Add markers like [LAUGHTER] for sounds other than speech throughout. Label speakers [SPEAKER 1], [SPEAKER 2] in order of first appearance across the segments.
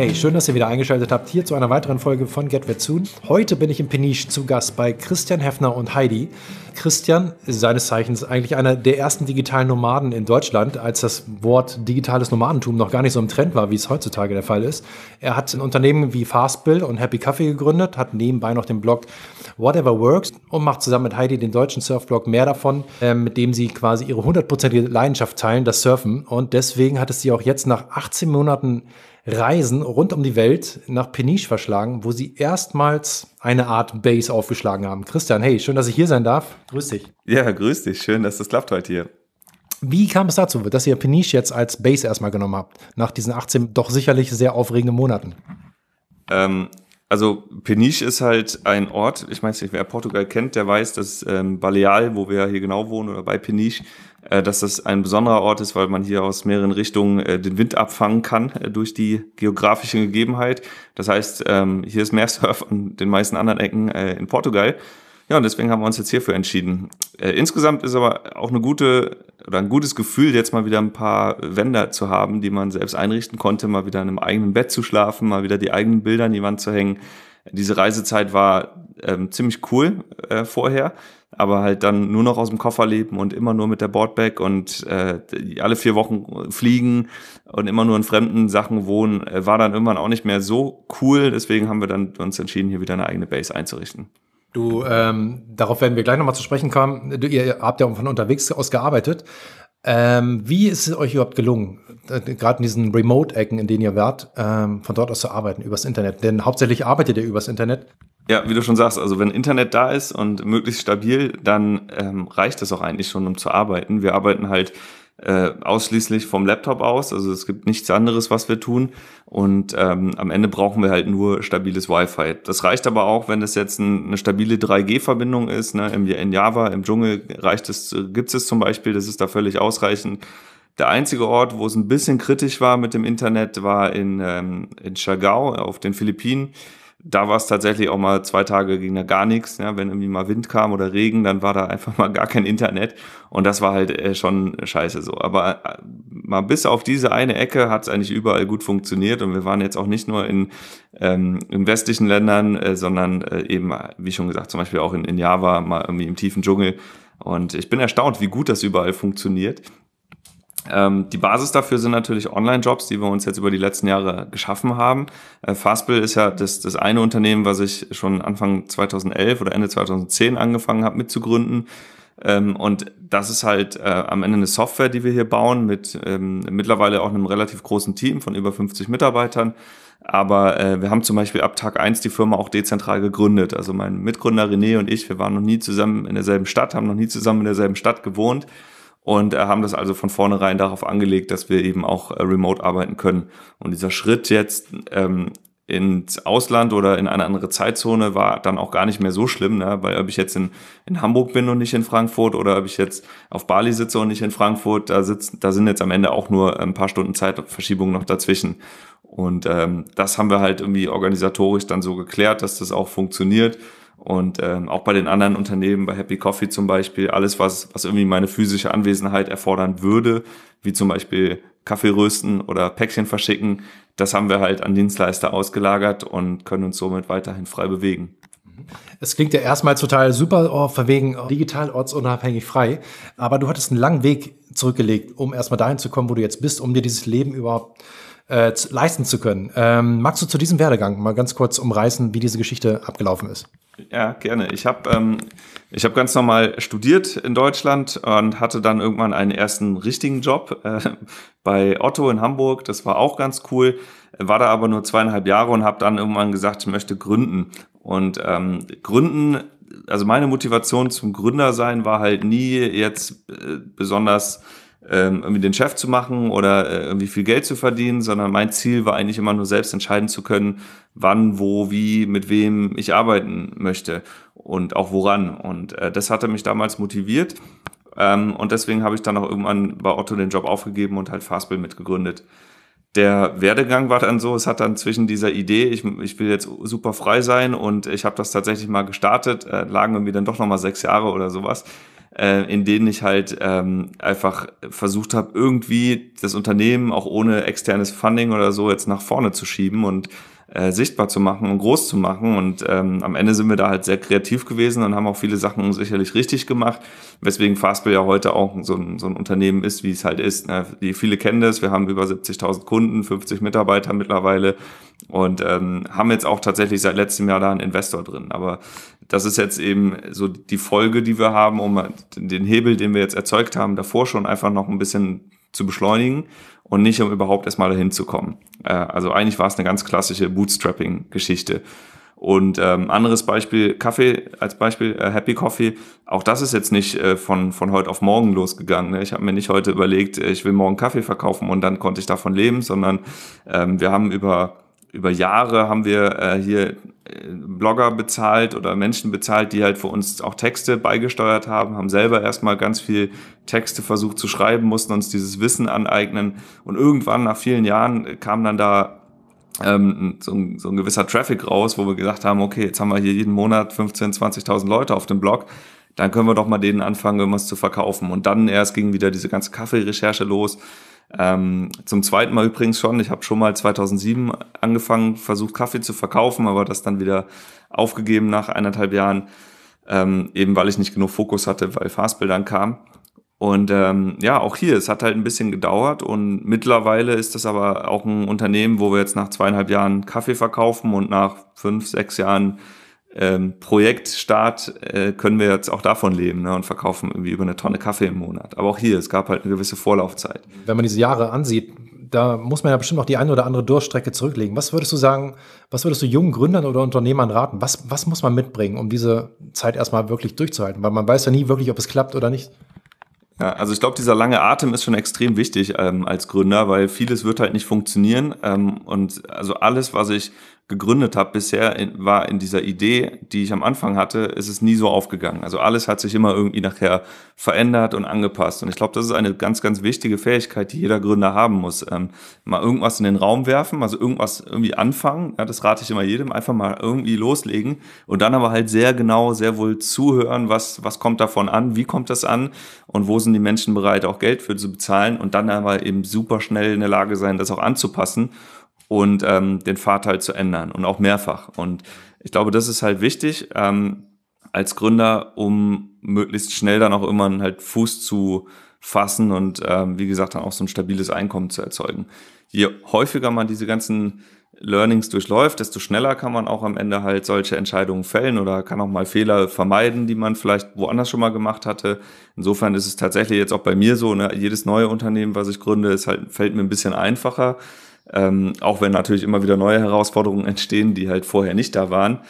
[SPEAKER 1] Hey, schön, dass ihr wieder eingeschaltet habt hier zu einer weiteren Folge von Get Vet Soon. Heute bin ich in Peniche zu Gast bei Christian Heffner und Heidi. Christian ist seines Zeichens eigentlich einer der ersten digitalen Nomaden in Deutschland, als das Wort digitales Nomadentum noch gar nicht so im Trend war, wie es heutzutage der Fall ist. Er hat ein Unternehmen wie Fastbill und Happy Coffee gegründet, hat nebenbei noch den Blog Whatever Works und macht zusammen mit Heidi den deutschen Surfblog mehr davon, äh, mit dem sie quasi ihre hundertprozentige Leidenschaft teilen, das Surfen. Und deswegen hat es sie auch jetzt nach 18 Monaten Reisen rund um die Welt nach Peniche verschlagen, wo sie erstmals eine Art Base aufgeschlagen haben. Christian, hey, schön, dass ich hier sein darf. Grüß dich.
[SPEAKER 2] Ja, grüß dich. Schön, dass das klappt heute hier.
[SPEAKER 1] Wie kam es dazu, dass ihr Peniche jetzt als Base erstmal genommen habt, nach diesen 18 doch sicherlich sehr aufregenden Monaten?
[SPEAKER 2] Ähm, also Peniche ist halt ein Ort, ich weiß nicht, wer Portugal kennt, der weiß, dass ähm, Baleal, wo wir hier genau wohnen, oder bei Peniche, äh, dass das ein besonderer Ort ist, weil man hier aus mehreren Richtungen äh, den Wind abfangen kann äh, durch die geografische Gegebenheit. Das heißt, ähm, hier ist mehr Surf an den meisten anderen Ecken äh, in Portugal. Ja, und deswegen haben wir uns jetzt hierfür entschieden. Äh, insgesamt ist aber auch eine gute oder ein gutes Gefühl, jetzt mal wieder ein paar Wände zu haben, die man selbst einrichten konnte, mal wieder in einem eigenen Bett zu schlafen, mal wieder die eigenen Bilder an die Wand zu hängen. Diese Reisezeit war ähm, ziemlich cool äh, vorher aber halt dann nur noch aus dem Koffer leben und immer nur mit der Boardbag und äh, alle vier Wochen fliegen und immer nur in fremden Sachen wohnen, äh, war dann irgendwann auch nicht mehr so cool. Deswegen haben wir dann uns entschieden, hier wieder eine eigene Base einzurichten.
[SPEAKER 1] Du, ähm, darauf werden wir gleich nochmal zu sprechen kommen. Du, ihr habt ja von unterwegs aus gearbeitet. Ähm, wie ist es euch überhaupt gelungen, äh, gerade in diesen Remote-Ecken, in denen ihr wart, ähm, von dort aus zu arbeiten, übers Internet? Denn hauptsächlich arbeitet ihr übers Internet.
[SPEAKER 2] Ja, wie du schon sagst, also wenn Internet da ist und möglichst stabil, dann ähm, reicht es auch eigentlich schon, um zu arbeiten. Wir arbeiten halt äh, ausschließlich vom Laptop aus, also es gibt nichts anderes, was wir tun. Und ähm, am Ende brauchen wir halt nur stabiles Wi-Fi. Das reicht aber auch, wenn es jetzt ein, eine stabile 3G-Verbindung ist. Ne? In Java, im Dschungel reicht es, gibt es zum Beispiel, das ist da völlig ausreichend. Der einzige Ort, wo es ein bisschen kritisch war mit dem Internet, war in, ähm, in Chagau auf den Philippinen da war es tatsächlich auch mal zwei Tage ging da gar nichts. Ja, wenn irgendwie mal Wind kam oder Regen, dann war da einfach mal gar kein Internet. Und das war halt äh, schon scheiße so. Aber äh, mal bis auf diese eine Ecke hat es eigentlich überall gut funktioniert. Und wir waren jetzt auch nicht nur in, ähm, in westlichen Ländern, äh, sondern äh, eben, wie schon gesagt, zum Beispiel auch in, in Java, mal irgendwie im tiefen Dschungel. Und ich bin erstaunt, wie gut das überall funktioniert. Ähm, die Basis dafür sind natürlich Online-Jobs, die wir uns jetzt über die letzten Jahre geschaffen haben. Äh, Fastbill ist ja das, das eine Unternehmen, was ich schon Anfang 2011 oder Ende 2010 angefangen habe mitzugründen. Ähm, und das ist halt äh, am Ende eine Software, die wir hier bauen, mit ähm, mittlerweile auch einem relativ großen Team von über 50 Mitarbeitern. Aber äh, wir haben zum Beispiel ab Tag eins die Firma auch dezentral gegründet. Also mein Mitgründer René und ich, wir waren noch nie zusammen in derselben Stadt, haben noch nie zusammen in derselben Stadt gewohnt und äh, haben das also von vornherein darauf angelegt, dass wir eben auch äh, remote arbeiten können. Und dieser Schritt jetzt ähm, ins Ausland oder in eine andere Zeitzone war dann auch gar nicht mehr so schlimm, ne? weil ob ich jetzt in, in Hamburg bin und nicht in Frankfurt oder ob ich jetzt auf Bali sitze und nicht in Frankfurt, da, sitzt, da sind jetzt am Ende auch nur ein paar Stunden Zeitverschiebung noch dazwischen. Und ähm, das haben wir halt irgendwie organisatorisch dann so geklärt, dass das auch funktioniert. Und ähm, auch bei den anderen Unternehmen, bei Happy Coffee zum Beispiel, alles, was, was irgendwie meine physische Anwesenheit erfordern würde, wie zum Beispiel Kaffee rösten oder Päckchen verschicken, das haben wir halt an Dienstleister ausgelagert und können uns somit weiterhin frei bewegen.
[SPEAKER 1] Es klingt ja erstmal total super, oh, verwegen digital ortsunabhängig frei, aber du hattest einen langen Weg zurückgelegt, um erstmal dahin zu kommen, wo du jetzt bist, um dir dieses Leben überhaupt äh, leisten zu können. Ähm, magst du zu diesem Werdegang mal ganz kurz umreißen, wie diese Geschichte abgelaufen ist?
[SPEAKER 2] Ja, gerne. Ich habe ähm, hab ganz normal studiert in Deutschland und hatte dann irgendwann einen ersten richtigen Job äh, [LAUGHS] bei Otto in Hamburg. Das war auch ganz cool. War da aber nur zweieinhalb Jahre und habe dann irgendwann gesagt, ich möchte gründen. Und ähm, gründen, also meine Motivation zum Gründer sein war halt nie jetzt äh, besonders ähm, irgendwie den Chef zu machen oder äh, irgendwie viel Geld zu verdienen, sondern mein Ziel war eigentlich immer nur selbst entscheiden zu können, wann, wo, wie, mit wem ich arbeiten möchte und auch woran. Und äh, das hatte mich damals motiviert. Ähm, und deswegen habe ich dann auch irgendwann bei Otto den Job aufgegeben und halt Fastbill mitgegründet. Der Werdegang war dann so, es hat dann zwischen dieser Idee, ich, ich will jetzt super frei sein und ich habe das tatsächlich mal gestartet, äh, lagen irgendwie dann doch nochmal sechs Jahre oder sowas, äh, in denen ich halt ähm, einfach versucht habe, irgendwie das Unternehmen auch ohne externes Funding oder so jetzt nach vorne zu schieben und äh, sichtbar zu machen und groß zu machen. Und ähm, am Ende sind wir da halt sehr kreativ gewesen und haben auch viele Sachen sicherlich richtig gemacht, weswegen Fastbill ja heute auch so ein, so ein Unternehmen ist, wie es halt ist. Ne? Die viele kennen das, wir haben über 70.000 Kunden, 50 Mitarbeiter mittlerweile und ähm, haben jetzt auch tatsächlich seit letztem Jahr da einen Investor drin. Aber das ist jetzt eben so die Folge, die wir haben, um den Hebel, den wir jetzt erzeugt haben, davor schon einfach noch ein bisschen zu beschleunigen und nicht, um überhaupt erstmal dahin zu kommen. Äh, also eigentlich war es eine ganz klassische Bootstrapping-Geschichte. Und ähm, anderes Beispiel, Kaffee als Beispiel, äh, Happy Coffee, auch das ist jetzt nicht äh, von, von heute auf morgen losgegangen. Ne? Ich habe mir nicht heute überlegt, äh, ich will morgen Kaffee verkaufen und dann konnte ich davon leben, sondern ähm, wir haben über über Jahre haben wir äh, hier äh, Blogger bezahlt oder Menschen bezahlt, die halt für uns auch Texte beigesteuert haben, haben selber erstmal ganz viel Texte versucht zu schreiben, mussten uns dieses Wissen aneignen. Und irgendwann nach vielen Jahren kam dann da ähm, so, ein, so ein gewisser Traffic raus, wo wir gesagt haben, okay, jetzt haben wir hier jeden Monat 15.000, 20.000 Leute auf dem Blog, dann können wir doch mal denen anfangen, irgendwas zu verkaufen. Und dann erst ging wieder diese ganze Kaffeerecherche los ähm, zum zweiten Mal übrigens schon. Ich habe schon mal 2007 angefangen, versucht Kaffee zu verkaufen, aber das dann wieder aufgegeben nach eineinhalb Jahren, ähm, eben weil ich nicht genug Fokus hatte, weil Fastbill dann kam. Und ähm, ja, auch hier, es hat halt ein bisschen gedauert und mittlerweile ist das aber auch ein Unternehmen, wo wir jetzt nach zweieinhalb Jahren Kaffee verkaufen und nach fünf, sechs Jahren ähm, Projektstart äh, können wir jetzt auch davon leben ne, und verkaufen irgendwie über eine Tonne Kaffee im Monat. Aber auch hier, es gab halt eine gewisse Vorlaufzeit.
[SPEAKER 1] Wenn man diese Jahre ansieht, da muss man ja bestimmt noch die eine oder andere Durchstrecke zurücklegen. Was würdest du sagen, was würdest du jungen Gründern oder Unternehmern raten? Was, was muss man mitbringen, um diese Zeit erstmal wirklich durchzuhalten? Weil man weiß ja nie wirklich, ob es klappt oder nicht.
[SPEAKER 2] Ja, also ich glaube, dieser lange Atem ist schon extrem wichtig ähm, als Gründer, weil vieles wird halt nicht funktionieren. Ähm, und also alles, was ich gegründet habe bisher, war in dieser Idee, die ich am Anfang hatte, ist es nie so aufgegangen. Also alles hat sich immer irgendwie nachher verändert und angepasst. Und ich glaube, das ist eine ganz, ganz wichtige Fähigkeit, die jeder Gründer haben muss. Ähm, mal irgendwas in den Raum werfen, also irgendwas irgendwie anfangen. Ja, das rate ich immer jedem. Einfach mal irgendwie loslegen und dann aber halt sehr genau, sehr wohl zuhören, was, was kommt davon an, wie kommt das an und wo sind die Menschen bereit, auch Geld für zu bezahlen und dann aber eben super schnell in der Lage sein, das auch anzupassen und ähm, den Pfad halt zu ändern und auch mehrfach. Und ich glaube, das ist halt wichtig ähm, als Gründer, um möglichst schnell dann auch immer einen halt Fuß zu fassen und ähm, wie gesagt dann auch so ein stabiles Einkommen zu erzeugen. Je häufiger man diese ganzen Learnings durchläuft, desto schneller kann man auch am Ende halt solche Entscheidungen fällen oder kann auch mal Fehler vermeiden, die man vielleicht woanders schon mal gemacht hatte. Insofern ist es tatsächlich jetzt auch bei mir so, ne, jedes neue Unternehmen, was ich gründe, ist halt, fällt mir ein bisschen einfacher. Ähm, auch wenn natürlich immer wieder neue Herausforderungen entstehen, die halt vorher nicht da waren.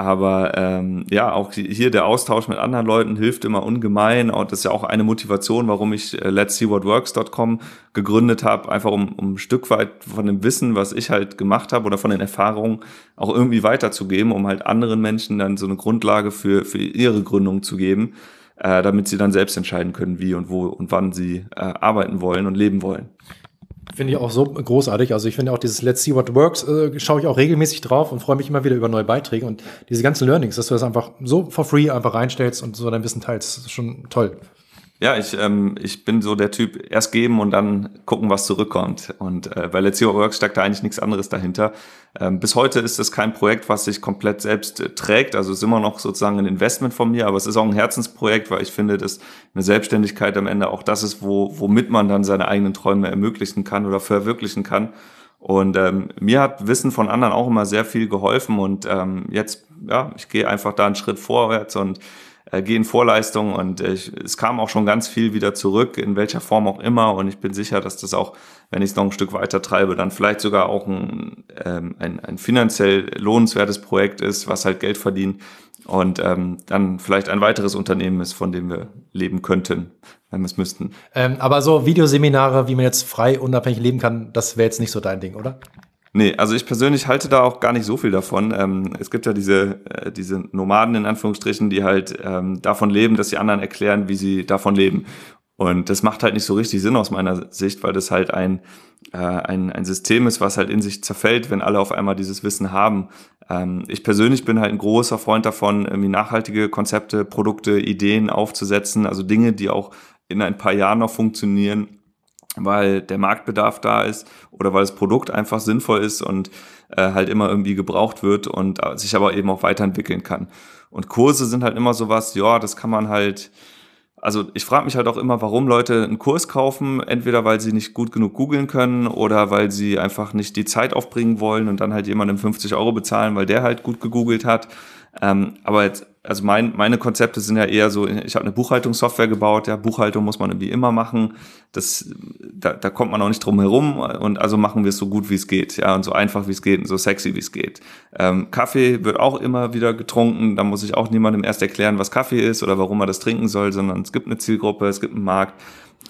[SPEAKER 2] Aber ähm, ja, auch hier der Austausch mit anderen Leuten hilft immer ungemein. Und das ist ja auch eine Motivation, warum ich äh, Let's See What Works.com gegründet habe, einfach um, um ein Stück weit von dem Wissen, was ich halt gemacht habe oder von den Erfahrungen auch irgendwie weiterzugeben, um halt anderen Menschen dann so eine Grundlage für, für ihre Gründung zu geben, äh, damit sie dann selbst entscheiden können, wie und wo und wann sie äh, arbeiten wollen und leben wollen.
[SPEAKER 1] Finde ich auch so großartig. Also ich finde auch dieses Let's See What Works, äh, schaue ich auch regelmäßig drauf und freue mich immer wieder über neue Beiträge und diese ganzen Learnings, dass du das einfach so for free einfach reinstellst und so dein Wissen teilst, ist schon toll.
[SPEAKER 2] Ja, ich, ähm, ich bin so der Typ, erst geben und dann gucken, was zurückkommt. Und äh, bei Let's What Works steckt da eigentlich nichts anderes dahinter. Ähm, bis heute ist es kein Projekt, was sich komplett selbst äh, trägt. Also es ist immer noch sozusagen ein Investment von mir, aber es ist auch ein Herzensprojekt, weil ich finde, dass eine Selbstständigkeit am Ende auch das ist, wo, womit man dann seine eigenen Träume ermöglichen kann oder verwirklichen kann. Und ähm, mir hat Wissen von anderen auch immer sehr viel geholfen und ähm, jetzt, ja, ich gehe einfach da einen Schritt vorwärts und äh, gehe in Vorleistung und äh, ich, es kam auch schon ganz viel wieder zurück, in welcher Form auch immer. Und ich bin sicher, dass das auch, wenn ich es noch ein Stück weiter treibe, dann vielleicht sogar auch ein, ähm, ein, ein finanziell lohnenswertes Projekt ist, was halt Geld verdient und ähm, dann vielleicht ein weiteres Unternehmen ist, von dem wir leben könnten, wenn wir es müssten.
[SPEAKER 1] Ähm, aber so Videoseminare, wie man jetzt frei unabhängig leben kann, das wäre jetzt nicht so dein Ding, oder?
[SPEAKER 2] Nee, also ich persönlich halte da auch gar nicht so viel davon. Ähm, es gibt ja diese, äh, diese Nomaden in Anführungsstrichen, die halt ähm, davon leben, dass die anderen erklären, wie sie davon leben. Und das macht halt nicht so richtig Sinn aus meiner Sicht, weil das halt ein, äh, ein, ein System ist, was halt in sich zerfällt, wenn alle auf einmal dieses Wissen haben. Ähm, ich persönlich bin halt ein großer Freund davon, irgendwie nachhaltige Konzepte, Produkte, Ideen aufzusetzen, also Dinge, die auch in ein paar Jahren noch funktionieren, weil der Marktbedarf da ist oder weil das Produkt einfach sinnvoll ist und äh, halt immer irgendwie gebraucht wird und äh, sich aber eben auch weiterentwickeln kann. Und Kurse sind halt immer sowas, ja, das kann man halt, also ich frage mich halt auch immer, warum Leute einen Kurs kaufen, entweder weil sie nicht gut genug googeln können oder weil sie einfach nicht die Zeit aufbringen wollen und dann halt jemandem 50 Euro bezahlen, weil der halt gut gegoogelt hat. Ähm, aber jetzt also mein, meine Konzepte sind ja eher so, ich habe eine Buchhaltungssoftware gebaut, ja, Buchhaltung muss man irgendwie immer machen. Das, da, da kommt man auch nicht drum herum und also machen wir es so gut wie es geht, ja, und so einfach wie es geht und so sexy wie es geht. Ähm, Kaffee wird auch immer wieder getrunken, da muss ich auch niemandem erst erklären, was Kaffee ist oder warum man das trinken soll, sondern es gibt eine Zielgruppe, es gibt einen Markt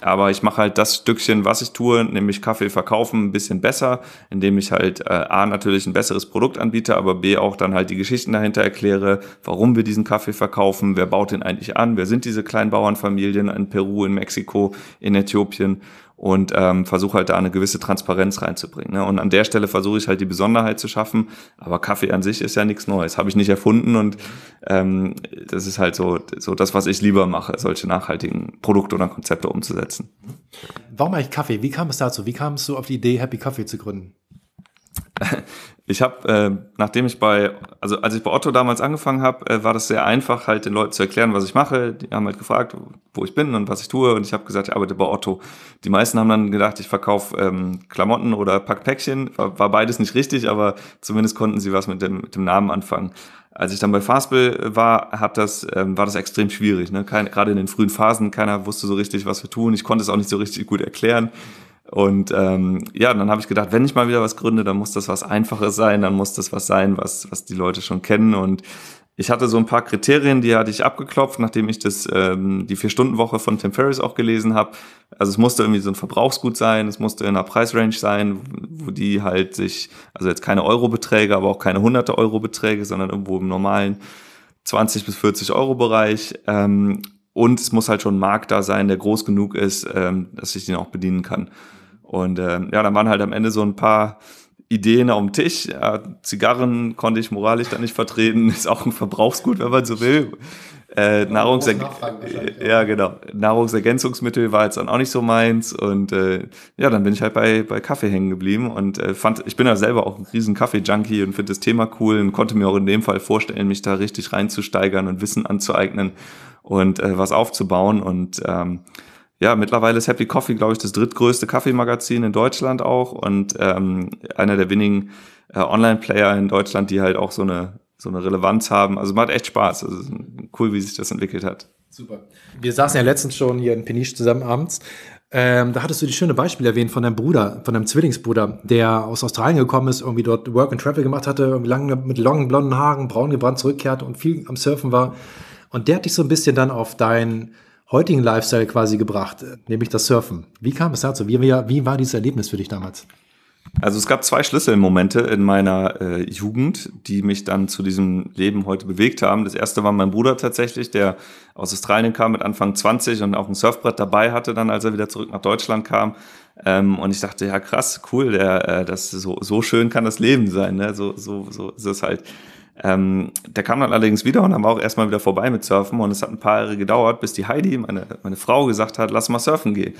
[SPEAKER 2] aber ich mache halt das Stückchen, was ich tue, nämlich Kaffee verkaufen, ein bisschen besser, indem ich halt äh, A natürlich ein besseres Produkt anbiete, aber B auch dann halt die Geschichten dahinter erkläre, warum wir diesen Kaffee verkaufen, wer baut den eigentlich an, wer sind diese kleinen Bauernfamilien in Peru, in Mexiko, in Äthiopien und ähm, versuche halt da eine gewisse Transparenz reinzubringen. Ne? Und an der Stelle versuche ich halt die Besonderheit zu schaffen. Aber Kaffee an sich ist ja nichts Neues, habe ich nicht erfunden und ähm, das ist halt so, so das, was ich lieber mache, solche nachhaltigen Produkte oder Konzepte umzusetzen.
[SPEAKER 1] Warum eigentlich Kaffee? Wie kam es dazu? Wie kamst du auf die Idee, Happy Coffee zu gründen? [LAUGHS]
[SPEAKER 2] Ich habe, äh, nachdem ich bei, also als ich bei Otto damals angefangen habe, äh, war das sehr einfach, halt den Leuten zu erklären, was ich mache. Die haben halt gefragt, wo ich bin und was ich tue. Und ich habe gesagt, ich arbeite bei Otto. Die meisten haben dann gedacht, ich verkaufe ähm, Klamotten oder Packpäckchen. War, war beides nicht richtig, aber zumindest konnten sie was mit dem, mit dem Namen anfangen. Als ich dann bei Fastbill war, hat das, ähm, war das extrem schwierig. Ne? Gerade in den frühen Phasen, keiner wusste so richtig, was wir tun. Ich konnte es auch nicht so richtig gut erklären. Und ähm, ja, dann habe ich gedacht, wenn ich mal wieder was gründe, dann muss das was Einfaches sein, dann muss das was sein, was, was die Leute schon kennen. Und ich hatte so ein paar Kriterien, die hatte ich abgeklopft, nachdem ich das ähm, die Vier-Stunden-Woche von Tim Ferriss auch gelesen habe. Also es musste irgendwie so ein Verbrauchsgut sein, es musste in einer Preisrange sein, wo die halt sich, also jetzt keine Eurobeträge, aber auch keine hunderte Euro-Beträge, sondern irgendwo im normalen 20 bis 40 Euro Bereich. Ähm, und es muss halt schon ein Markt da sein, der groß genug ist, ähm, dass ich den auch bedienen kann. Und äh, ja, dann waren halt am Ende so ein paar Ideen auf dem Tisch. Ja, Zigarren konnte ich moralisch dann nicht vertreten, [LAUGHS] ist auch ein Verbrauchsgut, wenn man so will. Äh, Nahrungser ja, genau. Nahrungsergänzungsmittel war jetzt dann auch nicht so meins und äh, ja, dann bin ich halt bei, bei Kaffee hängen geblieben und äh, fand, ich bin ja selber auch ein riesen Kaffee-Junkie und finde das Thema cool und konnte mir auch in dem Fall vorstellen, mich da richtig reinzusteigern und Wissen anzueignen und äh, was aufzubauen und ähm, ja, mittlerweile ist Happy Coffee, glaube ich, das drittgrößte Kaffeemagazin in Deutschland auch und ähm, einer der wenigen äh, Online-Player in Deutschland, die halt auch so eine, so eine Relevanz haben. Also macht echt Spaß. Also cool, wie sich das entwickelt hat.
[SPEAKER 1] Super. Wir saßen ja letztens schon hier in Peniche zusammen abends. Ähm, da hattest du die schöne Beispiele erwähnt von deinem Bruder, von deinem Zwillingsbruder, der aus Australien gekommen ist, irgendwie dort Work and Travel gemacht hatte, lange mit langen blonden Haaren, braun gebrannt zurückkehrte und viel am Surfen war. Und der hat dich so ein bisschen dann auf dein heutigen Lifestyle quasi gebracht, nämlich das Surfen. Wie kam es dazu? Wie, wie, war dieses Erlebnis für dich damals?
[SPEAKER 2] Also es gab zwei Schlüsselmomente in meiner äh, Jugend, die mich dann zu diesem Leben heute bewegt haben. Das erste war mein Bruder tatsächlich, der aus Australien kam mit Anfang 20 und auch ein Surfbrett dabei hatte, dann als er wieder zurück nach Deutschland kam. Ähm, und ich dachte, ja krass, cool, der, äh, das so, so schön kann das Leben sein, ne? So, so, so ist es halt. Ähm, der kam dann allerdings wieder und dann war auch erstmal wieder vorbei mit Surfen und es hat ein paar Jahre gedauert, bis die Heidi, meine, meine Frau, gesagt hat, lass mal surfen gehen.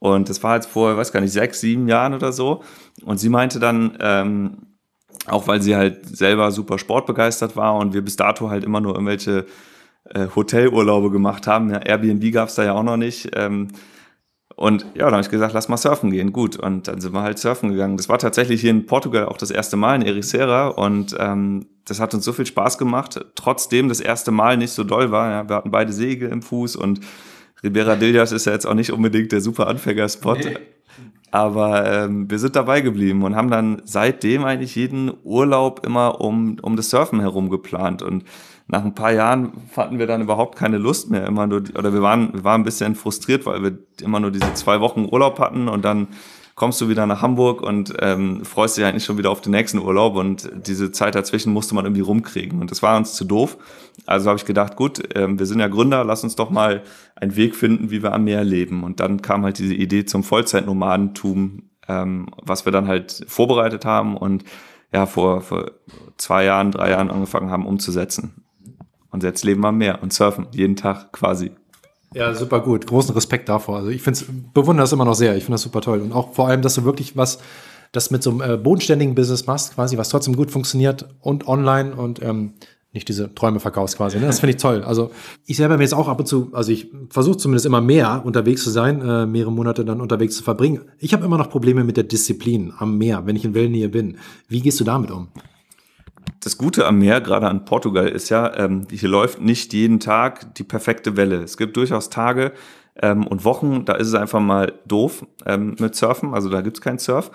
[SPEAKER 2] Und das war jetzt vor, weiß gar nicht, sechs, sieben Jahren oder so. Und sie meinte dann, ähm, auch weil sie halt selber super sportbegeistert war und wir bis dato halt immer nur irgendwelche äh, Hotelurlaube gemacht haben. Ja, Airbnb gab es da ja auch noch nicht. Ähm, und ja, dann habe ich gesagt, lass mal surfen gehen. Gut. Und dann sind wir halt surfen gegangen. Das war tatsächlich hier in Portugal auch das erste Mal in Ericeira. Und ähm, das hat uns so viel Spaß gemacht. Trotzdem das erste Mal nicht so doll war. Ja, wir hatten beide Segel im Fuß und Ribera Dillas ist ja jetzt auch nicht unbedingt der super Anfängerspot. Nee. Aber ähm, wir sind dabei geblieben und haben dann seitdem eigentlich jeden Urlaub immer um, um das Surfen herum geplant. Und nach ein paar Jahren hatten wir dann überhaupt keine Lust mehr. Immer nur, oder wir waren, wir waren ein bisschen frustriert, weil wir immer nur diese zwei Wochen Urlaub hatten und dann kommst du wieder nach Hamburg und ähm, freust dich eigentlich schon wieder auf den nächsten Urlaub und diese Zeit dazwischen musste man irgendwie rumkriegen und das war uns zu doof. Also habe ich gedacht, gut, ähm, wir sind ja Gründer, lass uns doch mal einen Weg finden, wie wir am Meer leben. Und dann kam halt diese Idee zum Vollzeitnomadentum, ähm, was wir dann halt vorbereitet haben und ja, vor, vor zwei Jahren, drei Jahren angefangen haben umzusetzen. Und jetzt leben wir am Meer und surfen jeden Tag quasi.
[SPEAKER 1] Ja, super gut. Großen Respekt davor. Also ich finde es, bewundere das immer noch sehr. Ich finde das super toll. Und auch vor allem, dass du wirklich was, das mit so einem äh, bodenständigen Business machst, quasi, was trotzdem gut funktioniert und online und ähm, nicht diese Träume verkaufst quasi. Ne? Das finde ich toll. Also ich selber bin jetzt auch ab und zu, also ich versuche zumindest immer mehr unterwegs zu sein, äh, mehrere Monate dann unterwegs zu verbringen. Ich habe immer noch Probleme mit der Disziplin am Meer, wenn ich in Wellnähe bin. Wie gehst du damit um?
[SPEAKER 2] Das Gute am Meer, gerade an Portugal, ist ja, ähm, hier läuft nicht jeden Tag die perfekte Welle. Es gibt durchaus Tage ähm, und Wochen, da ist es einfach mal doof ähm, mit Surfen, also da gibt's keinen Surf.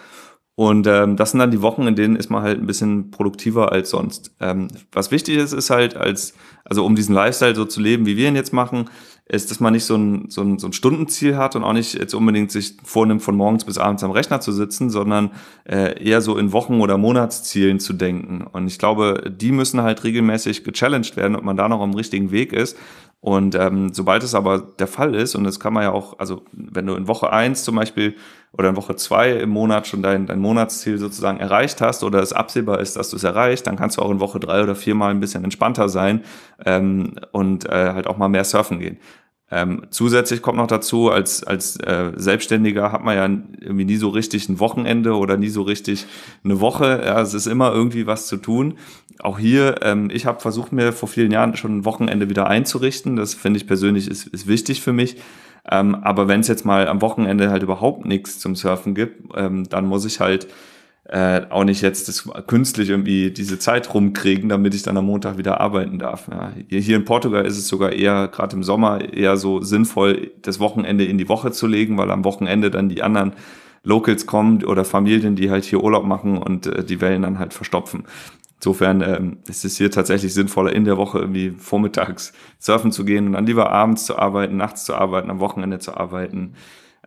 [SPEAKER 2] Und ähm, das sind dann die Wochen, in denen ist man halt ein bisschen produktiver als sonst. Ähm, was wichtig ist, ist halt als, also um diesen Lifestyle so zu leben, wie wir ihn jetzt machen, ist, dass man nicht so ein, so, ein, so ein Stundenziel hat und auch nicht jetzt unbedingt sich vornimmt, von morgens bis abends am Rechner zu sitzen, sondern äh, eher so in Wochen- oder Monatszielen zu denken. Und ich glaube, die müssen halt regelmäßig gechallenged werden, ob man da noch am richtigen Weg ist. Und ähm, sobald es aber der Fall ist, und das kann man ja auch, also wenn du in Woche eins zum Beispiel oder in Woche zwei im Monat schon dein, dein Monatsziel sozusagen erreicht hast oder es absehbar ist, dass du es erreicht, dann kannst du auch in Woche drei oder vier mal ein bisschen entspannter sein ähm, und äh, halt auch mal mehr surfen gehen. Ähm, zusätzlich kommt noch dazu, als, als äh, Selbstständiger hat man ja irgendwie nie so richtig ein Wochenende oder nie so richtig eine Woche. Ja, es ist immer irgendwie was zu tun. Auch hier, ähm, ich habe versucht, mir vor vielen Jahren schon ein Wochenende wieder einzurichten. Das finde ich persönlich ist, ist wichtig für mich. Ähm, aber wenn es jetzt mal am Wochenende halt überhaupt nichts zum Surfen gibt, ähm, dann muss ich halt äh, auch nicht jetzt das künstlich irgendwie diese Zeit rumkriegen, damit ich dann am Montag wieder arbeiten darf. Ja. Hier in Portugal ist es sogar eher, gerade im Sommer, eher so sinnvoll, das Wochenende in die Woche zu legen, weil am Wochenende dann die anderen Locals kommen oder Familien, die halt hier Urlaub machen und äh, die Wellen dann halt verstopfen. Insofern ähm, ist es hier tatsächlich sinnvoller, in der Woche irgendwie vormittags surfen zu gehen und dann lieber abends zu arbeiten, nachts zu arbeiten, am Wochenende zu arbeiten.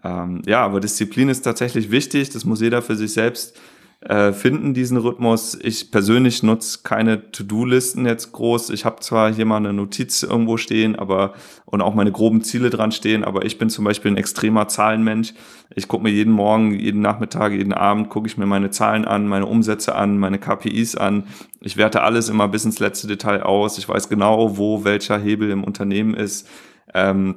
[SPEAKER 2] Ähm, ja, aber Disziplin ist tatsächlich wichtig. Das muss jeder für sich selbst äh, finden, diesen Rhythmus. Ich persönlich nutze keine To-Do-Listen jetzt groß. Ich habe zwar hier mal eine Notiz irgendwo stehen, aber und auch meine groben Ziele dran stehen, aber ich bin zum Beispiel ein extremer Zahlenmensch. Ich gucke mir jeden Morgen, jeden Nachmittag, jeden Abend, gucke ich mir meine Zahlen an, meine Umsätze an, meine KPIs an. Ich werte alles immer bis ins letzte Detail aus. Ich weiß genau, wo welcher Hebel im Unternehmen ist. Ähm,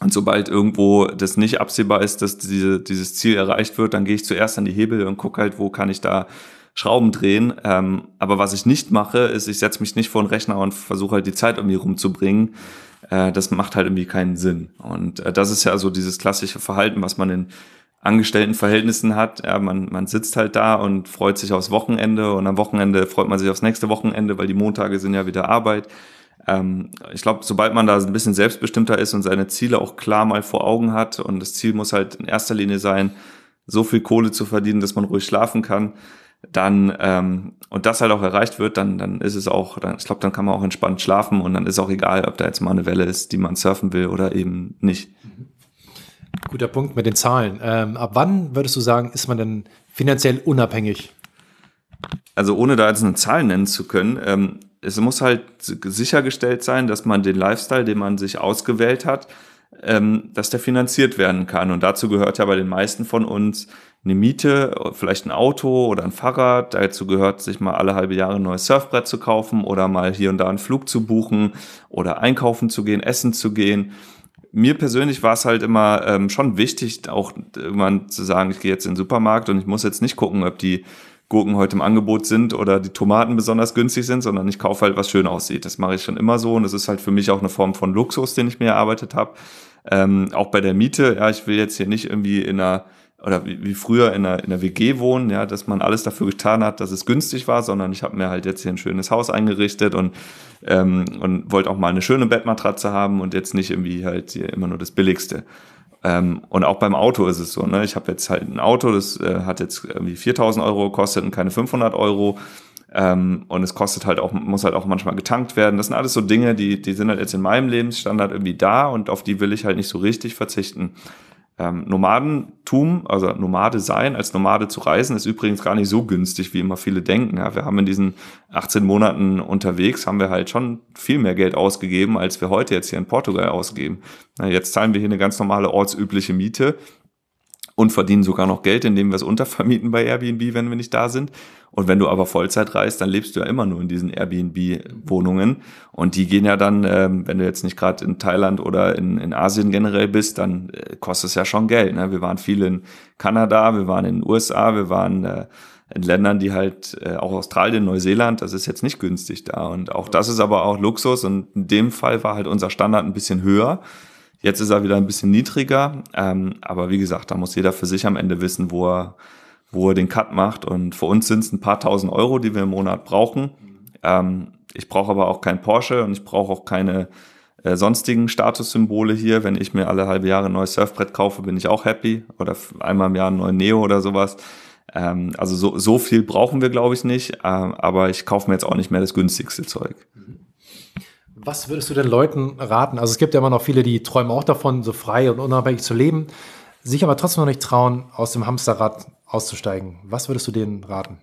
[SPEAKER 2] und sobald irgendwo das nicht absehbar ist, dass diese, dieses Ziel erreicht wird, dann gehe ich zuerst an die Hebel und gucke halt, wo kann ich da Schrauben drehen. Ähm, aber was ich nicht mache, ist, ich setze mich nicht vor den Rechner und versuche halt die Zeit irgendwie rumzubringen. Äh, das macht halt irgendwie keinen Sinn. Und äh, das ist ja so dieses klassische Verhalten, was man in Angestelltenverhältnissen hat. Ja, man, man sitzt halt da und freut sich aufs Wochenende und am Wochenende freut man sich aufs nächste Wochenende, weil die Montage sind ja wieder Arbeit ähm, ich glaube, sobald man da ein bisschen selbstbestimmter ist und seine Ziele auch klar mal vor Augen hat und das Ziel muss halt in erster Linie sein, so viel Kohle zu verdienen, dass man ruhig schlafen kann, dann ähm, und das halt auch erreicht wird, dann dann ist es auch, dann, ich glaube, dann kann man auch entspannt schlafen und dann ist auch egal, ob da jetzt mal eine Welle ist, die man surfen will oder eben nicht.
[SPEAKER 1] Guter Punkt mit den Zahlen. Ähm, ab wann würdest du sagen, ist man denn finanziell unabhängig?
[SPEAKER 2] Also ohne da jetzt eine Zahl nennen zu können, ähm, es muss halt sichergestellt sein, dass man den Lifestyle, den man sich ausgewählt hat, ähm, dass der finanziert werden kann. Und dazu gehört ja bei den meisten von uns eine Miete, vielleicht ein Auto oder ein Fahrrad. Dazu gehört, sich mal alle halbe Jahre ein neues Surfbrett zu kaufen oder mal hier und da einen Flug zu buchen oder einkaufen zu gehen, essen zu gehen. Mir persönlich war es halt immer ähm, schon wichtig, auch irgendwann zu sagen, ich gehe jetzt in den Supermarkt und ich muss jetzt nicht gucken, ob die Gurken heute im Angebot sind oder die Tomaten besonders günstig sind, sondern ich kaufe halt, was schön aussieht. Das mache ich schon immer so und das ist halt für mich auch eine Form von Luxus, den ich mir erarbeitet habe. Ähm, auch bei der Miete, ja, ich will jetzt hier nicht irgendwie in einer oder wie, früher in einer, in einer WG wohnen, ja, dass man alles dafür getan hat, dass es günstig war, sondern ich habe mir halt jetzt hier ein schönes Haus eingerichtet und ähm, und wollte auch mal eine schöne Bettmatratze haben und jetzt nicht irgendwie halt hier immer nur das Billigste. Ähm, und auch beim Auto ist es so, ne? ich habe jetzt halt ein Auto, das äh, hat jetzt irgendwie 4000 Euro gekostet und keine 500 Euro. Ähm, und es kostet halt auch, muss halt auch manchmal getankt werden. Das sind alles so Dinge, die, die sind halt jetzt in meinem Lebensstandard irgendwie da und auf die will ich halt nicht so richtig verzichten. Ähm, Nomadentum, also Nomade sein, als Nomade zu reisen, ist übrigens gar nicht so günstig, wie immer viele denken. Ja, wir haben in diesen 18 Monaten unterwegs, haben wir halt schon viel mehr Geld ausgegeben, als wir heute jetzt hier in Portugal ausgeben. Na, jetzt zahlen wir hier eine ganz normale ortsübliche Miete und verdienen sogar noch Geld, indem wir es untervermieten bei Airbnb, wenn wir nicht da sind. Und wenn du aber Vollzeit reist, dann lebst du ja immer nur in diesen Airbnb-Wohnungen. Und die gehen ja dann, ähm, wenn du jetzt nicht gerade in Thailand oder in, in Asien generell bist, dann äh, kostet es ja schon Geld. Ne? Wir waren viel in Kanada, wir waren in den USA, wir waren äh, in Ländern, die halt äh, auch Australien, Neuseeland, das ist jetzt nicht günstig da. Und auch das ist aber auch Luxus. Und in dem Fall war halt unser Standard ein bisschen höher. Jetzt ist er wieder ein bisschen niedriger, ähm, aber wie gesagt, da muss jeder für sich am Ende wissen, wo er, wo er den Cut macht. Und für uns sind es ein paar tausend Euro, die wir im Monat brauchen. Ähm, ich brauche aber auch kein Porsche und ich brauche auch keine äh, sonstigen Statussymbole hier. Wenn ich mir alle halbe Jahre ein neues Surfbrett kaufe, bin ich auch happy. Oder einmal im Jahr einen neuen Neo oder sowas. Ähm, also so, so viel brauchen wir, glaube ich, nicht. Ähm, aber ich kaufe mir jetzt auch nicht mehr das günstigste Zeug.
[SPEAKER 1] Was würdest du den Leuten raten? Also es gibt ja immer noch viele, die träumen auch davon, so frei und unabhängig zu leben, sich aber trotzdem noch nicht trauen, aus dem Hamsterrad auszusteigen. Was würdest du denen raten?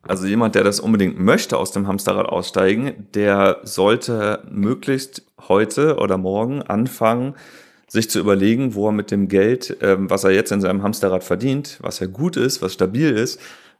[SPEAKER 2] Also jemand, der das unbedingt möchte, aus dem Hamsterrad aussteigen, der sollte möglichst heute oder morgen anfangen, sich zu überlegen, wo er mit dem Geld, ähm, was er jetzt in seinem Hamsterrad verdient, was ja gut ist, was stabil ist,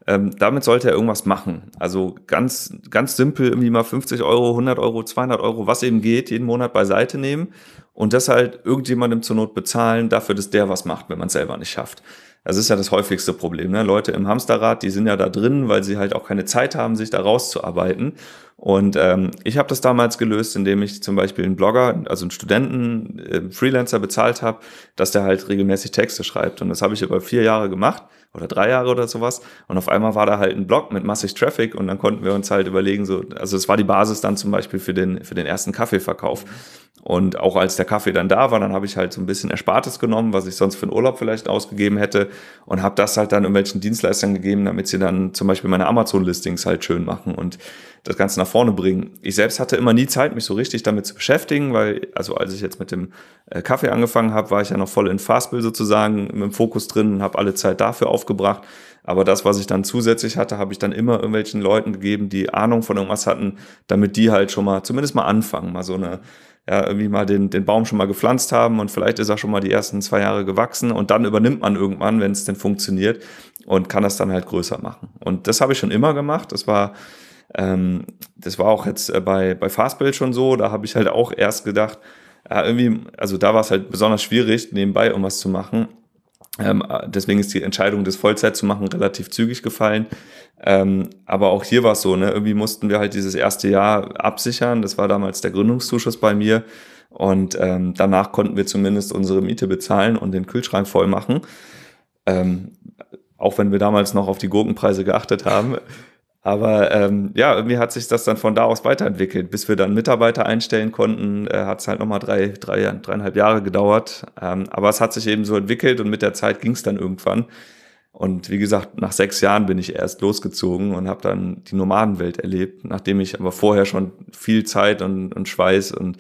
[SPEAKER 2] ähm, damit sollte er irgendwas machen. Also ganz, ganz simpel irgendwie mal 50 Euro, 100 Euro, 200 Euro, was eben geht, jeden Monat beiseite nehmen und das halt irgendjemandem zur Not bezahlen dafür, dass der was macht, wenn man es selber nicht schafft. Das ist ja das häufigste Problem. Ne? Leute im Hamsterrad, die sind ja da drin, weil sie halt auch keine Zeit haben, sich da rauszuarbeiten. Und ähm, ich habe das damals gelöst, indem ich zum Beispiel einen Blogger, also einen Studenten, äh, Freelancer bezahlt habe, dass der halt regelmäßig Texte schreibt. Und das habe ich über vier Jahre gemacht oder drei Jahre oder sowas. Und auf einmal war da halt ein Blog mit massig Traffic und dann konnten wir uns halt überlegen, so, also es war die Basis dann zum Beispiel für den, für den ersten Kaffeeverkauf. Und auch als der Kaffee dann da war, dann habe ich halt so ein bisschen Erspartes genommen, was ich sonst für einen Urlaub vielleicht ausgegeben hätte und habe das halt dann irgendwelchen Dienstleistern gegeben, damit sie dann zum Beispiel meine Amazon-Listings halt schön machen und das Ganze nach vorne bringen. Ich selbst hatte immer nie Zeit, mich so richtig damit zu beschäftigen, weil, also als ich jetzt mit dem äh, Kaffee angefangen habe, war ich ja noch voll in Fastbill sozusagen mit dem Fokus drin und habe alle Zeit dafür aufgebracht. Aber das, was ich dann zusätzlich hatte, habe ich dann immer irgendwelchen Leuten gegeben, die Ahnung von irgendwas hatten, damit die halt schon mal, zumindest mal anfangen, mal so eine, ja, irgendwie mal den, den Baum schon mal gepflanzt haben und vielleicht ist er schon mal die ersten zwei Jahre gewachsen und dann übernimmt man irgendwann, wenn es denn funktioniert und kann das dann halt größer machen. Und das habe ich schon immer gemacht. Das war, ähm, das war auch jetzt äh, bei, bei Fastbill schon so. Da habe ich halt auch erst gedacht, ja, irgendwie, also da war es halt besonders schwierig, nebenbei irgendwas zu machen. Ähm, deswegen ist die Entscheidung, das Vollzeit zu machen, relativ zügig gefallen. Ähm, aber auch hier war es so, ne? irgendwie mussten wir halt dieses erste Jahr absichern. Das war damals der Gründungszuschuss bei mir. Und ähm, danach konnten wir zumindest unsere Miete bezahlen und den Kühlschrank voll machen. Ähm, auch wenn wir damals noch auf die Gurkenpreise geachtet haben. Aber ähm, ja, irgendwie hat sich das dann von da aus weiterentwickelt. Bis wir dann Mitarbeiter einstellen konnten, äh, hat es halt nochmal drei, drei, dreieinhalb Jahre gedauert. Ähm, aber es hat sich eben so entwickelt und mit der Zeit ging es dann irgendwann. Und wie gesagt, nach sechs Jahren bin ich erst losgezogen und habe dann die Nomadenwelt erlebt, nachdem ich aber vorher schon viel Zeit und, und Schweiß und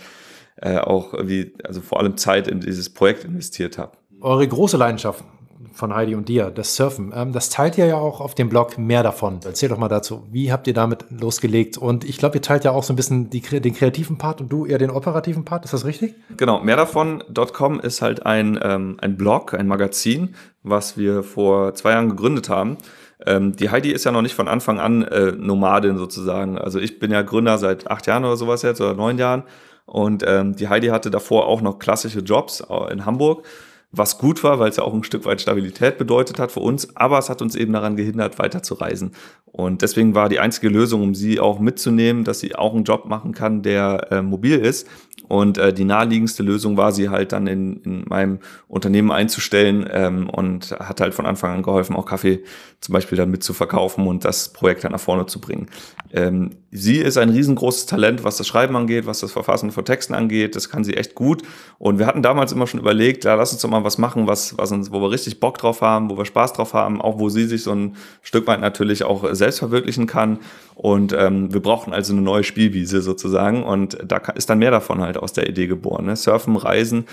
[SPEAKER 2] äh, auch wie, also vor allem Zeit in dieses Projekt investiert habe.
[SPEAKER 1] Eure große Leidenschaft von Heidi und dir, das Surfen. Ähm, das teilt ihr ja auch auf dem Blog mehr davon. Erzähl doch mal dazu. Wie habt ihr damit losgelegt? Und ich glaube, ihr teilt ja auch so ein bisschen die, den kreativen Part und du eher den operativen Part. Ist das richtig?
[SPEAKER 2] Genau. Mehr davon.com ist halt ein, ähm, ein Blog, ein Magazin, was wir vor zwei Jahren gegründet haben. Ähm, die Heidi ist ja noch nicht von Anfang an äh, Nomadin sozusagen. Also ich bin ja Gründer seit acht Jahren oder sowas jetzt oder neun Jahren. Und ähm, die Heidi hatte davor auch noch klassische Jobs äh, in Hamburg was gut war, weil es ja auch ein Stück weit Stabilität bedeutet hat für uns, aber es hat uns eben daran gehindert, weiterzureisen. Und deswegen war die einzige Lösung, um sie auch mitzunehmen, dass sie auch einen Job machen kann, der äh, mobil ist und äh, die naheliegendste Lösung war, sie halt dann in, in meinem Unternehmen einzustellen ähm, und hat halt von Anfang an geholfen, auch Kaffee zum Beispiel dann mitzuverkaufen und das Projekt dann nach vorne zu bringen. Ähm, sie ist ein riesengroßes Talent, was das Schreiben angeht, was das Verfassen von Texten angeht. Das kann sie echt gut. Und wir hatten damals immer schon überlegt, ja, lass uns doch mal was machen, was, was uns, wo wir richtig Bock drauf haben, wo wir Spaß drauf haben, auch wo sie sich so ein Stück weit natürlich auch selbst verwirklichen kann. Und ähm, wir brauchten also eine neue Spielwiese sozusagen. Und da ist dann mehr davon halt aus der Idee geboren. Ne? Surfen, Reisen,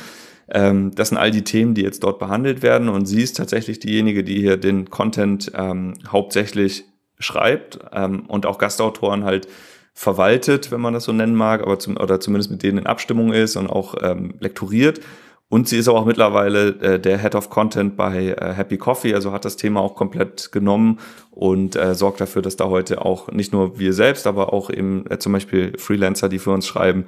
[SPEAKER 2] ähm, das sind all die Themen, die jetzt dort behandelt werden und sie ist tatsächlich diejenige, die hier den Content ähm, hauptsächlich schreibt ähm, und auch Gastautoren halt verwaltet, wenn man das so nennen mag, aber zum, oder zumindest mit denen in Abstimmung ist und auch ähm, lektoriert. Und sie ist auch mittlerweile äh, der Head of Content bei äh, Happy Coffee, also hat das Thema auch komplett genommen und äh, sorgt dafür, dass da heute auch nicht nur wir selbst, aber auch eben äh, zum Beispiel Freelancer, die für uns schreiben,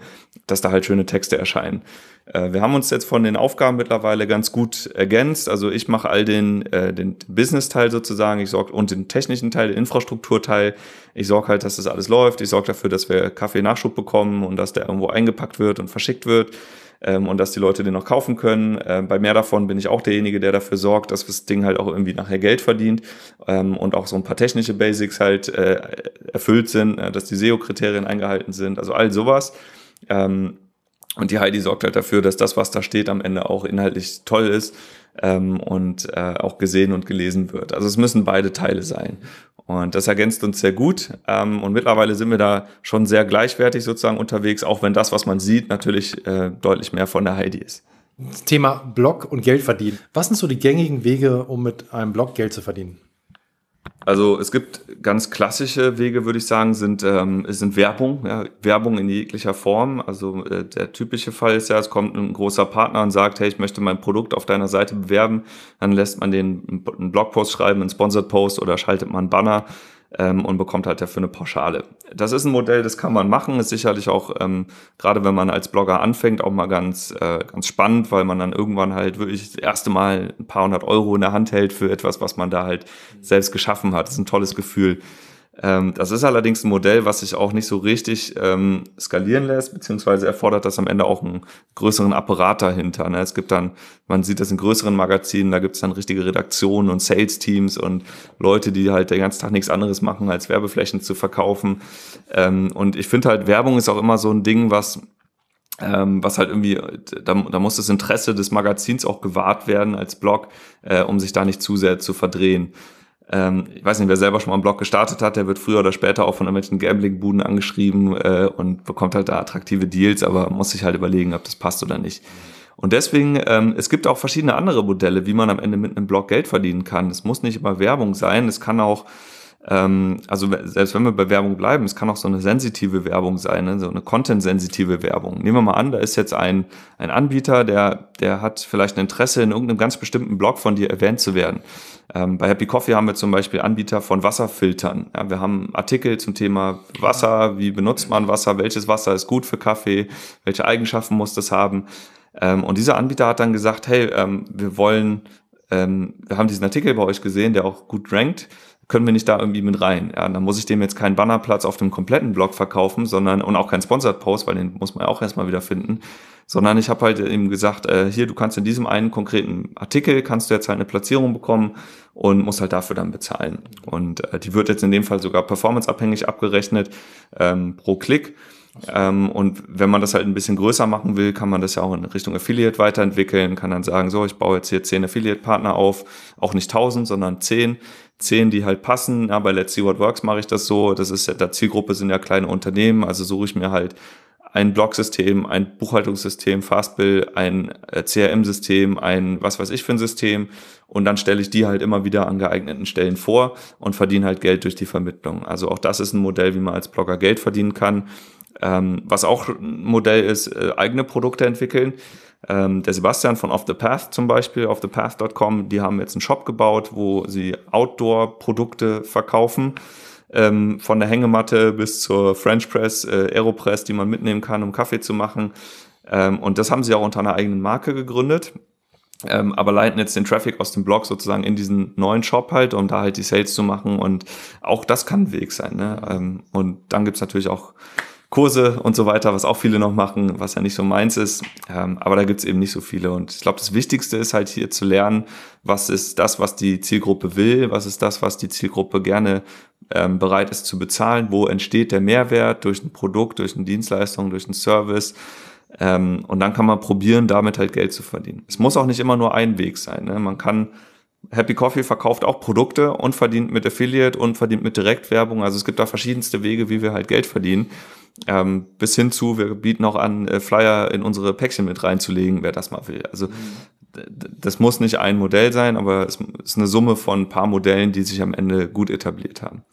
[SPEAKER 2] dass da halt schöne Texte erscheinen. Äh, wir haben uns jetzt von den Aufgaben mittlerweile ganz gut ergänzt. Also ich mache all den, äh, den Business-Teil sozusagen, ich sorge und den technischen Teil, den Infrastrukturteil. Ich sorge halt, dass das alles läuft. Ich sorge dafür, dass wir Kaffee-Nachschub bekommen und dass der irgendwo eingepackt wird und verschickt wird ähm, und dass die Leute den noch kaufen können. Ähm, bei mehr davon bin ich auch derjenige, der dafür sorgt, dass das Ding halt auch irgendwie nachher Geld verdient ähm, und auch so ein paar technische Basics halt äh, erfüllt sind, äh, dass die SEO-Kriterien eingehalten sind, also all sowas. Ähm, und die Heidi sorgt halt dafür, dass das, was da steht, am Ende auch inhaltlich toll ist ähm, und äh, auch gesehen und gelesen wird. Also es müssen beide Teile sein. Und das ergänzt uns sehr gut. Ähm, und mittlerweile sind wir da schon sehr gleichwertig sozusagen unterwegs, auch wenn das, was man sieht, natürlich äh, deutlich mehr von der Heidi ist.
[SPEAKER 1] Thema Blog und Geld verdienen. Was sind so die gängigen Wege, um mit einem Blog Geld zu verdienen?
[SPEAKER 2] Also es gibt ganz klassische Wege, würde ich sagen, sind, ähm, sind Werbung, ja, Werbung in jeglicher Form. Also äh, der typische Fall ist ja, es kommt ein großer Partner und sagt, hey, ich möchte mein Produkt auf deiner Seite bewerben. Dann lässt man den einen Blogpost schreiben, einen Sponsored Post oder schaltet man Banner ähm, und bekommt halt dafür eine Pauschale. Das ist ein Modell, das kann man machen, ist sicherlich auch, ähm, gerade wenn man als Blogger anfängt, auch mal ganz, äh, ganz spannend, weil man dann irgendwann halt wirklich das erste Mal ein paar hundert Euro in der Hand hält für etwas, was man da halt selbst geschaffen hat. Das ist ein tolles Gefühl. Ähm, das ist allerdings ein Modell, was sich auch nicht so richtig ähm, skalieren lässt, beziehungsweise erfordert das am Ende auch einen größeren Apparat dahinter. Ne? Es gibt dann, man sieht das in größeren Magazinen, da gibt es dann richtige Redaktionen und Sales-Teams und Leute, die halt den ganzen Tag nichts anderes machen, als Werbeflächen zu verkaufen. Ähm, und ich finde halt, Werbung ist auch immer so ein Ding, was ähm, was halt irgendwie, da, da muss das Interesse des Magazins auch gewahrt werden als Blog, äh, um sich da nicht zu sehr zu verdrehen. Ähm, ich weiß nicht, wer selber schon mal einen Blog gestartet hat, der wird früher oder später auch von irgendwelchen Gambling-Buden angeschrieben äh, und bekommt halt da attraktive Deals, aber muss sich halt überlegen, ob das passt oder nicht. Und deswegen, ähm, es gibt auch verschiedene andere Modelle, wie man am Ende mit einem Blog Geld verdienen kann. Es muss nicht immer Werbung sein, es kann auch ähm, also selbst wenn wir bei Werbung bleiben, es kann auch so eine sensitive Werbung sein, ne? so eine content-sensitive Werbung. Nehmen wir mal an, da ist jetzt ein, ein Anbieter, der, der hat vielleicht ein Interesse, in irgendeinem ganz bestimmten Blog von dir erwähnt zu werden. Ähm, bei Happy Coffee haben wir zum Beispiel Anbieter von Wasserfiltern. Ja, wir haben Artikel zum Thema Wasser, wie benutzt man Wasser, welches Wasser ist gut für Kaffee, welche Eigenschaften muss das haben. Ähm, und dieser Anbieter hat dann gesagt, hey, ähm, wir wollen, ähm, wir haben diesen Artikel bei euch gesehen, der auch gut rankt können wir nicht da irgendwie mit rein? Ja, dann muss ich dem jetzt keinen Bannerplatz auf dem kompletten Blog verkaufen, sondern und auch keinen Sponsored Post, weil den muss man auch erstmal wieder finden, sondern ich habe halt ihm gesagt, äh, hier, du kannst in diesem einen konkreten Artikel kannst du jetzt halt eine Platzierung bekommen und musst halt dafür dann bezahlen. Und äh, die wird jetzt in dem Fall sogar performanceabhängig abgerechnet ähm, pro Klick. Ähm, und wenn man das halt ein bisschen größer machen will, kann man das ja auch in Richtung Affiliate weiterentwickeln, kann dann sagen, so, ich baue jetzt hier zehn Affiliate-Partner auf, auch nicht tausend, sondern zehn zehn, die halt passen. Ja, bei Let's See What Works mache ich das so. Das ist ja, der Zielgruppe sind ja kleine Unternehmen, also suche ich mir halt ein Blog-System, ein Buchhaltungssystem, Fastbill, ein äh, CRM-System, ein was weiß ich für ein System und dann stelle ich die halt immer wieder an geeigneten Stellen vor und verdiene halt Geld durch die Vermittlung. Also auch das ist ein Modell, wie man als Blogger Geld verdienen kann. Ähm, was auch ein Modell ist, äh, eigene Produkte entwickeln. Ähm, der Sebastian von Off the Path zum Beispiel, offthepath.com, die haben jetzt einen Shop gebaut, wo sie Outdoor-Produkte verkaufen. Ähm, von der Hängematte bis zur French Press, äh, Aeropress, die man mitnehmen kann, um Kaffee zu machen. Ähm, und das haben sie auch unter einer eigenen Marke gegründet. Ähm, aber leiten jetzt den Traffic aus dem Blog sozusagen in diesen neuen Shop halt, um da halt die Sales zu machen. Und auch das kann ein Weg sein. Ne? Ähm, und dann gibt's natürlich auch Kurse und so weiter, was auch viele noch machen, was ja nicht so meins ist. Ähm, aber da gibt's eben nicht so viele. Und ich glaube, das Wichtigste ist halt hier zu lernen, was ist das, was die Zielgruppe will, was ist das, was die Zielgruppe gerne ähm, bereit ist zu bezahlen, wo entsteht der Mehrwert durch ein Produkt, durch eine Dienstleistung, durch einen Service. Ähm, und dann kann man probieren, damit halt Geld zu verdienen. Es muss auch nicht immer nur ein Weg sein. Ne? Man kann Happy Coffee verkauft auch Produkte und verdient mit Affiliate und verdient mit Direktwerbung. Also es gibt da verschiedenste Wege, wie wir halt Geld verdienen. Ähm, bis hin zu, wir bieten auch an, äh, Flyer in unsere Päckchen mit reinzulegen, wer das mal will. Also das muss nicht ein Modell sein, aber es ist eine Summe von ein paar Modellen, die sich am Ende gut etabliert haben.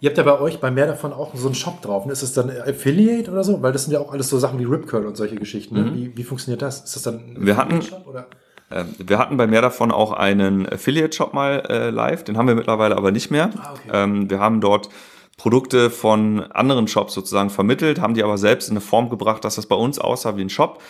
[SPEAKER 1] Ihr habt ja bei euch bei mehr davon auch so einen Shop drauf. Ist es dann Affiliate oder so? Weil das sind ja auch alles so Sachen wie Ripcurl und solche Geschichten. Ne? Mhm. Wie, wie funktioniert das? Ist das dann
[SPEAKER 2] ein wir hatten, Shop oder? Äh, wir hatten bei mehr davon auch einen Affiliate-Shop mal äh, live, den haben wir mittlerweile aber nicht mehr. Ah, okay. ähm, wir haben dort Produkte von anderen Shops sozusagen vermittelt, haben die aber selbst in eine Form gebracht, dass das bei uns aussah wie ein Shop.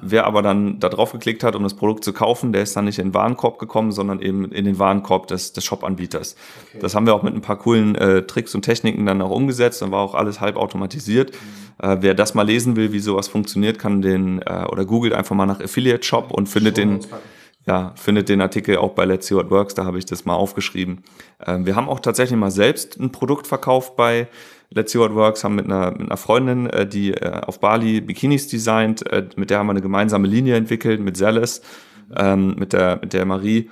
[SPEAKER 2] Wer aber dann da drauf geklickt hat, um das Produkt zu kaufen, der ist dann nicht in den Warenkorb gekommen, sondern eben in den Warenkorb des, des Shop-Anbieters. Okay. Das haben wir auch mit ein paar coolen äh, Tricks und Techniken dann auch umgesetzt. Dann war auch alles halb automatisiert. Mhm. Äh, wer das mal lesen will, wie sowas funktioniert, kann den äh, oder googelt einfach mal nach Affiliate Shop und findet den ja, findet den Artikel auch bei Let's See What Works, da habe ich das mal aufgeschrieben. Ähm, wir haben auch tatsächlich mal selbst ein Produkt verkauft bei Let's See What Works, haben mit einer, mit einer Freundin, äh, die äh, auf Bali Bikinis designt, äh, mit der haben wir eine gemeinsame Linie entwickelt, mit Zealous, ähm, mit, der, mit der Marie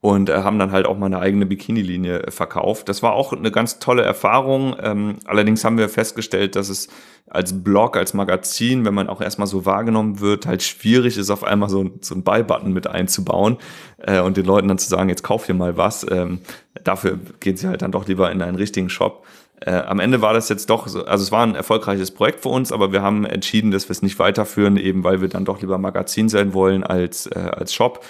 [SPEAKER 2] und äh, haben dann halt auch mal eine eigene Bikini-Linie äh, verkauft. Das war auch eine ganz tolle Erfahrung. Ähm, allerdings haben wir festgestellt, dass es als Blog, als Magazin, wenn man auch erstmal so wahrgenommen wird, halt schwierig ist, auf einmal so, so ein Buy-Button mit einzubauen äh, und den Leuten dann zu sagen, jetzt kauf hier mal was. Ähm, dafür gehen sie halt dann doch lieber in einen richtigen Shop. Äh, am Ende war das jetzt doch, so, also es war ein erfolgreiches Projekt für uns, aber wir haben entschieden, dass wir es nicht weiterführen, eben weil wir dann doch lieber Magazin sein wollen als, äh, als Shop.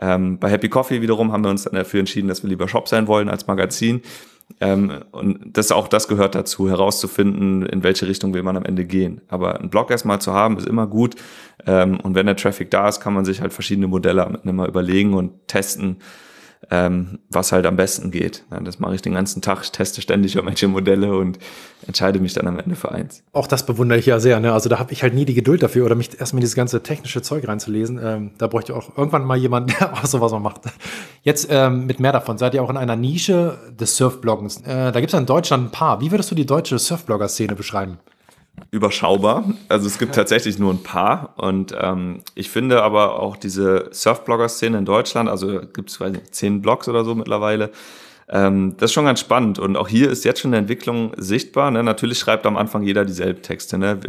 [SPEAKER 2] Ähm, bei Happy Coffee wiederum haben wir uns dann dafür entschieden, dass wir lieber Shop sein wollen als Magazin. Ähm, und das auch das gehört dazu, herauszufinden, in welche Richtung will man am Ende gehen. Aber ein Blog erstmal zu haben, ist immer gut. Ähm, und wenn der Traffic da ist, kann man sich halt verschiedene Modelle mal überlegen und testen, ähm, was halt am besten geht. Ja, das mache ich den ganzen Tag. Ich teste ständig irgendwelche Modelle und entscheide mich dann am Ende für eins.
[SPEAKER 1] Auch das bewundere ich ja sehr. Ne? Also da habe ich halt nie die Geduld dafür oder mich erstmal dieses ganze technische Zeug reinzulesen. Ähm, da bräuchte auch irgendwann mal jemanden, [LAUGHS] der auch sowas mal macht. Jetzt ähm, mit mehr davon. Seid ihr auch in einer Nische des Surfbloggens. Äh, da gibt es ja in Deutschland ein paar. Wie würdest du die deutsche Surfblogger-Szene beschreiben?
[SPEAKER 2] Überschaubar. Also es gibt tatsächlich nur ein paar. Und ähm, ich finde aber auch diese Surfblogger-Szene in Deutschland, also gibt es zehn Blogs oder so mittlerweile, ähm, das ist schon ganz spannend. Und auch hier ist jetzt schon eine Entwicklung sichtbar. Ne? Natürlich schreibt am Anfang jeder dieselben Texte. Ne?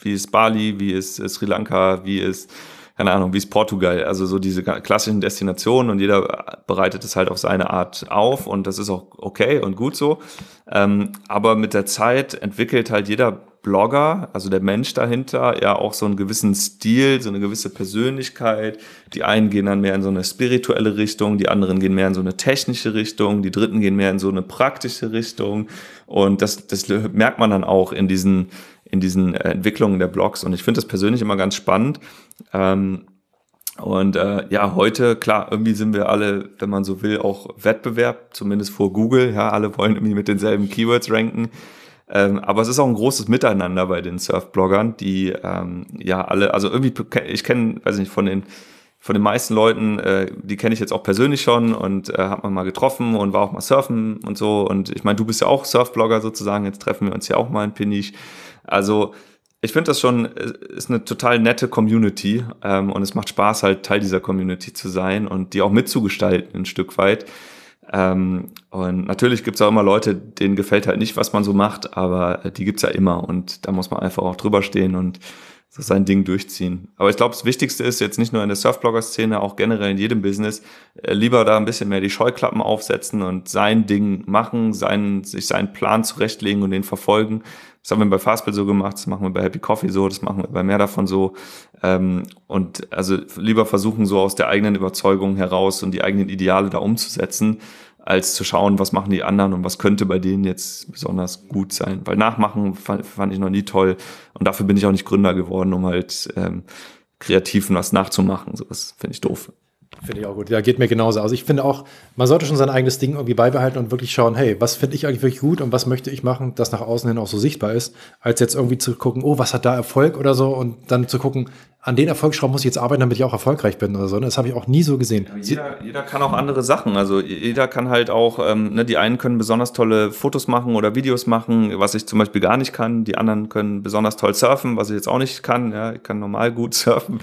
[SPEAKER 2] Wie ist Bali, wie ist Sri Lanka, wie ist keine Ahnung, wie ist Portugal, also so diese klassischen Destinationen und jeder bereitet es halt auf seine Art auf und das ist auch okay und gut so. Ähm, aber mit der Zeit entwickelt halt jeder Blogger, also der Mensch dahinter, ja auch so einen gewissen Stil, so eine gewisse Persönlichkeit. Die einen gehen dann mehr in so eine spirituelle Richtung, die anderen gehen mehr in so eine technische Richtung, die dritten gehen mehr in so eine praktische Richtung. Und das, das merkt man dann auch in diesen, in diesen Entwicklungen der Blogs. Und ich finde das persönlich immer ganz spannend. Ähm, und äh, ja, heute, klar, irgendwie sind wir alle, wenn man so will, auch Wettbewerb, zumindest vor Google. Ja, alle wollen irgendwie mit denselben Keywords ranken. Ähm, aber es ist auch ein großes Miteinander bei den Surf-Bloggern, die ähm, ja alle, also irgendwie, ich kenne, weiß nicht, von den von den meisten Leuten, äh, die kenne ich jetzt auch persönlich schon und äh, hat man mal getroffen und war auch mal surfen und so. Und ich meine, du bist ja auch Surfblogger sozusagen, jetzt treffen wir uns ja auch mal in Peniche. Also ich finde das schon, äh, ist eine total nette Community ähm, und es macht Spaß, halt Teil dieser Community zu sein und die auch mitzugestalten ein Stück weit. Ähm, und natürlich gibt es auch immer Leute, denen gefällt halt nicht, was man so macht, aber die gibt's ja immer und da muss man einfach auch drüber stehen und so sein Ding durchziehen. Aber ich glaube, das Wichtigste ist jetzt nicht nur in der Surfblogger-Szene, auch generell in jedem Business, äh, lieber da ein bisschen mehr die Scheuklappen aufsetzen und sein Ding machen, seinen, sich seinen Plan zurechtlegen und den verfolgen. Das haben wir bei Fastbill so gemacht, das machen wir bei Happy Coffee so, das machen wir bei mehr davon so. Ähm, und also lieber versuchen, so aus der eigenen Überzeugung heraus und die eigenen Ideale da umzusetzen, als zu schauen, was machen die anderen und was könnte bei denen jetzt besonders gut sein. Weil Nachmachen fand, fand ich noch nie toll und dafür bin ich auch nicht Gründer geworden, um halt ähm, kreativen was nachzumachen. So, das finde ich doof.
[SPEAKER 1] Finde ich auch gut. Ja, geht mir genauso. Also ich finde auch, man sollte schon sein eigenes Ding irgendwie beibehalten und wirklich schauen, hey, was finde ich eigentlich wirklich gut und was möchte ich machen, das nach außen hin auch so sichtbar ist, als jetzt irgendwie zu gucken, oh, was hat da Erfolg oder so und dann zu gucken, an den Erfolgsschrauben muss ich jetzt arbeiten, damit ich auch erfolgreich bin oder so. Das habe ich auch nie so gesehen.
[SPEAKER 2] Jeder, jeder kann auch andere Sachen. Also jeder kann halt auch, ähm, ne, die einen können besonders tolle Fotos machen oder Videos machen, was ich zum Beispiel gar nicht kann. Die anderen können besonders toll surfen, was ich jetzt auch nicht kann. Ja, ich kann normal gut [LAUGHS] surfen.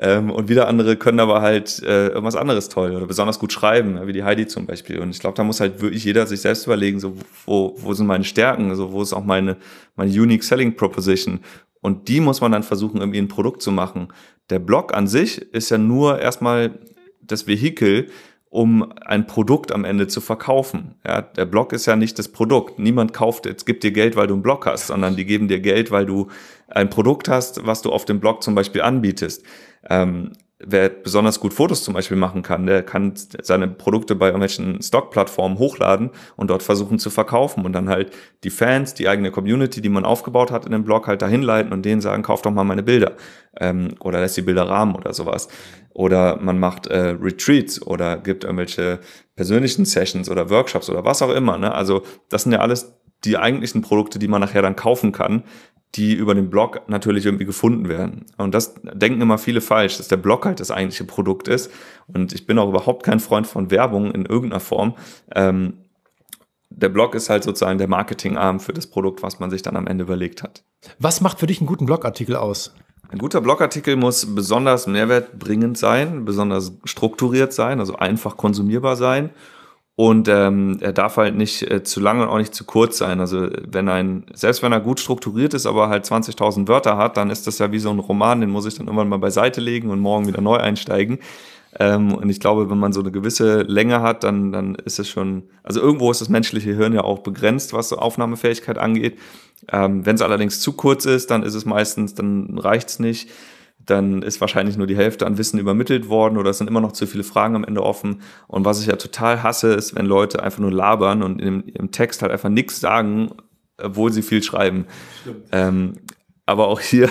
[SPEAKER 2] Ähm, und wieder andere können aber halt äh, irgendwas anderes toll oder besonders gut schreiben, wie die Heidi zum Beispiel. Und ich glaube, da muss halt wirklich jeder sich selbst überlegen, so wo, wo sind meine Stärken, so wo ist auch meine, meine Unique Selling Proposition. Und die muss man dann versuchen, irgendwie ein Produkt zu machen. Der Blog an sich ist ja nur erstmal das Vehikel, um ein Produkt am Ende zu verkaufen. Ja, der Blog ist ja nicht das Produkt. Niemand kauft, jetzt gibt dir Geld, weil du einen Blog hast, sondern die geben dir Geld, weil du ein Produkt hast, was du auf dem Blog zum Beispiel anbietest. Ähm, wer besonders gut Fotos zum Beispiel machen kann, der kann seine Produkte bei irgendwelchen Stock-Plattformen hochladen und dort versuchen zu verkaufen und dann halt die Fans, die eigene Community, die man aufgebaut hat in dem Blog, halt dahin leiten und denen sagen, kauf doch mal meine Bilder ähm, oder lässt die Bilder rahmen oder sowas. Oder man macht äh, Retreats oder gibt irgendwelche persönlichen Sessions oder Workshops oder was auch immer. Ne? Also das sind ja alles die eigentlichen Produkte, die man nachher dann kaufen kann, die über den Blog natürlich irgendwie gefunden werden. Und das denken immer viele falsch, dass der Blog halt das eigentliche Produkt ist. Und ich bin auch überhaupt kein Freund von Werbung in irgendeiner Form. Ähm, der Blog ist halt sozusagen der Marketingarm für das Produkt, was man sich dann am Ende überlegt hat.
[SPEAKER 1] Was macht für dich einen guten Blogartikel aus?
[SPEAKER 2] Ein guter Blogartikel muss besonders mehrwertbringend sein, besonders strukturiert sein, also einfach konsumierbar sein und ähm, er darf halt nicht äh, zu lang und auch nicht zu kurz sein. Also wenn ein, selbst wenn er gut strukturiert ist, aber halt 20.000 Wörter hat, dann ist das ja wie so ein Roman, den muss ich dann irgendwann mal beiseite legen und morgen wieder neu einsteigen. Ähm, und ich glaube, wenn man so eine gewisse Länge hat, dann, dann ist es schon, also irgendwo ist das menschliche Hirn ja auch begrenzt, was so Aufnahmefähigkeit angeht. Ähm, wenn es allerdings zu kurz ist, dann ist es meistens, dann reicht's nicht dann ist wahrscheinlich nur die Hälfte an Wissen übermittelt worden oder es sind immer noch zu viele Fragen am Ende offen. Und was ich ja total hasse, ist, wenn Leute einfach nur labern und im, im Text halt einfach nichts sagen, obwohl sie viel schreiben. Ähm, aber auch hier,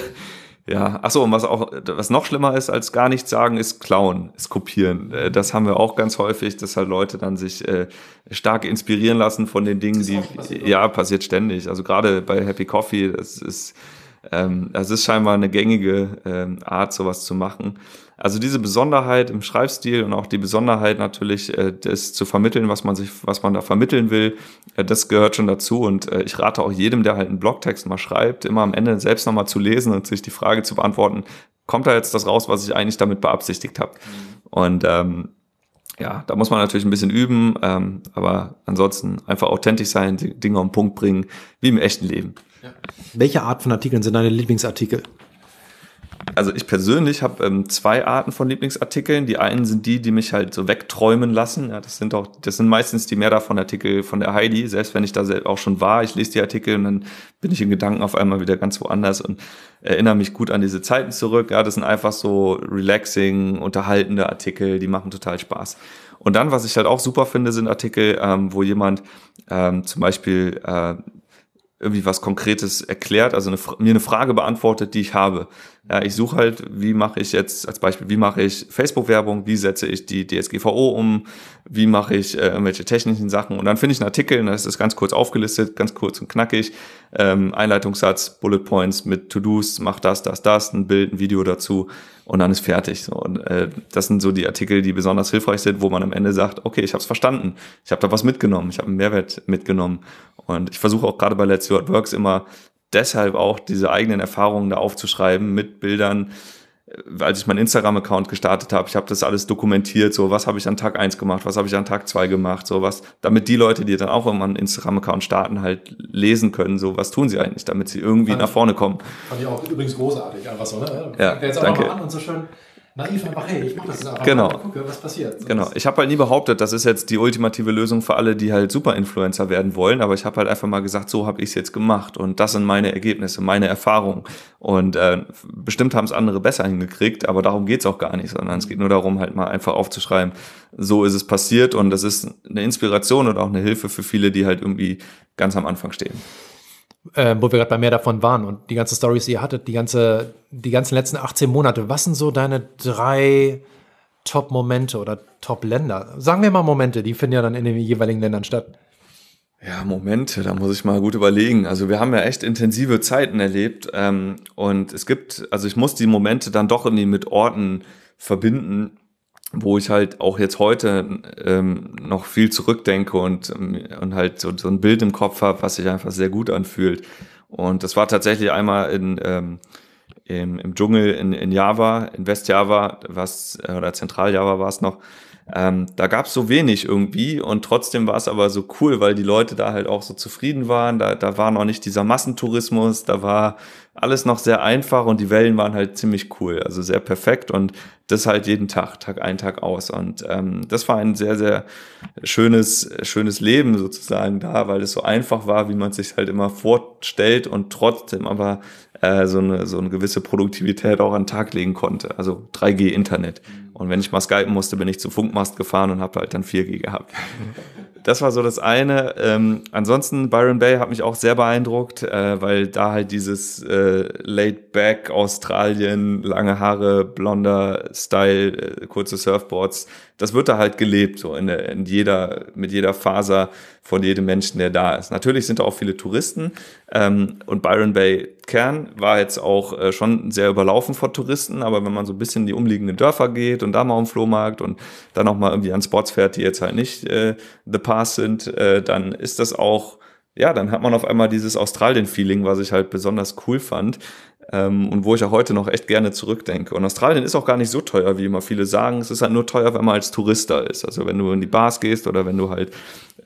[SPEAKER 2] ja, achso, und was auch, was noch schlimmer ist als gar nichts sagen, ist klauen, ist kopieren. Äh, das haben wir auch ganz häufig, dass halt Leute dann sich äh, stark inspirieren lassen von den Dingen, die, passiert, ja, passiert ständig. Also gerade bei Happy Coffee, das ist, ähm, das ist scheinbar eine gängige ähm, Art, sowas zu machen. Also diese Besonderheit im Schreibstil und auch die Besonderheit natürlich, äh, das zu vermitteln, was man sich, was man da vermitteln will, äh, das gehört schon dazu. Und äh, ich rate auch jedem, der halt einen Blogtext mal schreibt, immer am Ende selbst nochmal zu lesen und sich die Frage zu beantworten, kommt da jetzt das raus, was ich eigentlich damit beabsichtigt habe? Mhm. Und ähm, ja, da muss man natürlich ein bisschen üben, ähm, aber ansonsten einfach authentisch sein, die Dinge auf den Punkt bringen, wie im echten Leben.
[SPEAKER 1] Ja. Welche Art von Artikeln sind deine Lieblingsartikel?
[SPEAKER 2] Also ich persönlich habe ähm, zwei Arten von Lieblingsartikeln. Die einen sind die, die mich halt so wegträumen lassen. Ja, das sind auch, das sind meistens die mehr davon Artikel von der Heidi. Selbst wenn ich da auch schon war, ich lese die Artikel und dann bin ich in Gedanken auf einmal wieder ganz woanders und erinnere mich gut an diese Zeiten zurück. Ja, das sind einfach so relaxing, unterhaltende Artikel, die machen total Spaß. Und dann, was ich halt auch super finde, sind Artikel, ähm, wo jemand ähm, zum Beispiel äh, irgendwie was Konkretes erklärt, also eine, mir eine Frage beantwortet, die ich habe. Ja, ich suche halt, wie mache ich jetzt als Beispiel, wie mache ich Facebook-Werbung, wie setze ich die DSGVO um, wie mache ich äh, irgendwelche technischen Sachen? Und dann finde ich einen Artikel und ist das ganz kurz aufgelistet, ganz kurz und knackig, ähm, Einleitungssatz, Bullet Points mit To-Dos, mach das, das, das, ein Bild, ein Video dazu und dann ist fertig. So, und äh, das sind so die Artikel, die besonders hilfreich sind, wo man am Ende sagt, okay, ich habe es verstanden, ich habe da was mitgenommen, ich habe einen Mehrwert mitgenommen. Und ich versuche auch gerade bei Let's It Works immer deshalb auch diese eigenen Erfahrungen da aufzuschreiben mit Bildern. Äh, als ich meinen Instagram-Account gestartet habe, ich habe das alles dokumentiert, so was habe ich an Tag eins gemacht, was habe ich an Tag zwei gemacht, so was, damit die Leute, die dann auch immer einen Instagram-Account starten, halt lesen können, so was tun sie eigentlich, damit sie irgendwie fand nach vorne kommen.
[SPEAKER 1] Fand ich auch übrigens großartig, einfach so, ne?
[SPEAKER 2] Ja, jetzt danke.
[SPEAKER 1] an und so schön naiv einfach, hey, ich mache das jetzt einfach
[SPEAKER 2] genau.
[SPEAKER 1] mal, gucke, was passiert. So
[SPEAKER 2] genau. Ich habe halt nie behauptet, das ist jetzt die ultimative Lösung für alle, die halt Super-Influencer werden wollen, aber ich habe halt einfach mal gesagt, so habe ich es jetzt gemacht und das sind meine Ergebnisse, meine Erfahrungen. Und äh, bestimmt haben es andere besser hingekriegt, aber darum geht's auch gar nicht, sondern es geht nur darum, halt mal einfach aufzuschreiben, so ist es passiert und das ist eine Inspiration und auch eine Hilfe für viele, die halt irgendwie ganz am Anfang stehen
[SPEAKER 1] äh, wo wir gerade bei mehr davon waren und die ganzen Stories, die ihr hattet, die, ganze, die ganzen letzten 18 Monate, was sind so deine drei Top-Momente oder Top-Länder? Sagen wir mal Momente, die finden ja dann in den jeweiligen Ländern statt.
[SPEAKER 2] Ja, Momente, da muss ich mal gut überlegen. Also wir haben ja echt intensive Zeiten erlebt ähm, und es gibt, also ich muss die Momente dann doch irgendwie mit Orten verbinden, wo ich halt auch jetzt heute ähm, noch viel zurückdenke und, und halt so, so ein Bild im Kopf habe, was sich einfach sehr gut anfühlt. Und das war tatsächlich einmal in, ähm, im, im Dschungel in, in Java, in Westjava, was, äh, oder Zentraljava war es noch, ähm, da gab es so wenig irgendwie und trotzdem war es aber so cool, weil die Leute da halt auch so zufrieden waren. Da, da war noch nicht dieser Massentourismus, da war alles noch sehr einfach und die Wellen waren halt ziemlich cool, also sehr perfekt und das halt jeden Tag, Tag ein, Tag aus. Und ähm, das war ein sehr, sehr schönes, schönes Leben sozusagen da, weil es so einfach war, wie man sich halt immer vorstellt und trotzdem aber äh, so, eine, so eine gewisse Produktivität auch an den Tag legen konnte. Also 3G-Internet. Und wenn ich mal skypen musste, bin ich zum Funkmast gefahren und habe halt dann 4G gehabt. Das war so das eine. Ähm, ansonsten, Byron Bay hat mich auch sehr beeindruckt, äh, weil da halt dieses äh, Laid-Back Australien, lange Haare, blonder Style, äh, kurze Surfboards, das wird da halt gelebt, so in, in jeder, mit jeder Faser von jedem Menschen, der da ist. Natürlich sind da auch viele Touristen ähm, und Byron Bay Kern war jetzt auch äh, schon sehr überlaufen von Touristen, aber wenn man so ein bisschen in die umliegenden Dörfer geht und da mal am Flohmarkt und dann auch mal irgendwie an Spots fährt, die jetzt halt nicht äh, The Pass sind, äh, dann ist das auch, ja, dann hat man auf einmal dieses Australien-Feeling, was ich halt besonders cool fand. Ähm, und wo ich auch heute noch echt gerne zurückdenke. Und Australien ist auch gar nicht so teuer, wie immer viele sagen. Es ist halt nur teuer, wenn man als Tourist da ist. Also wenn du in die Bars gehst oder wenn du halt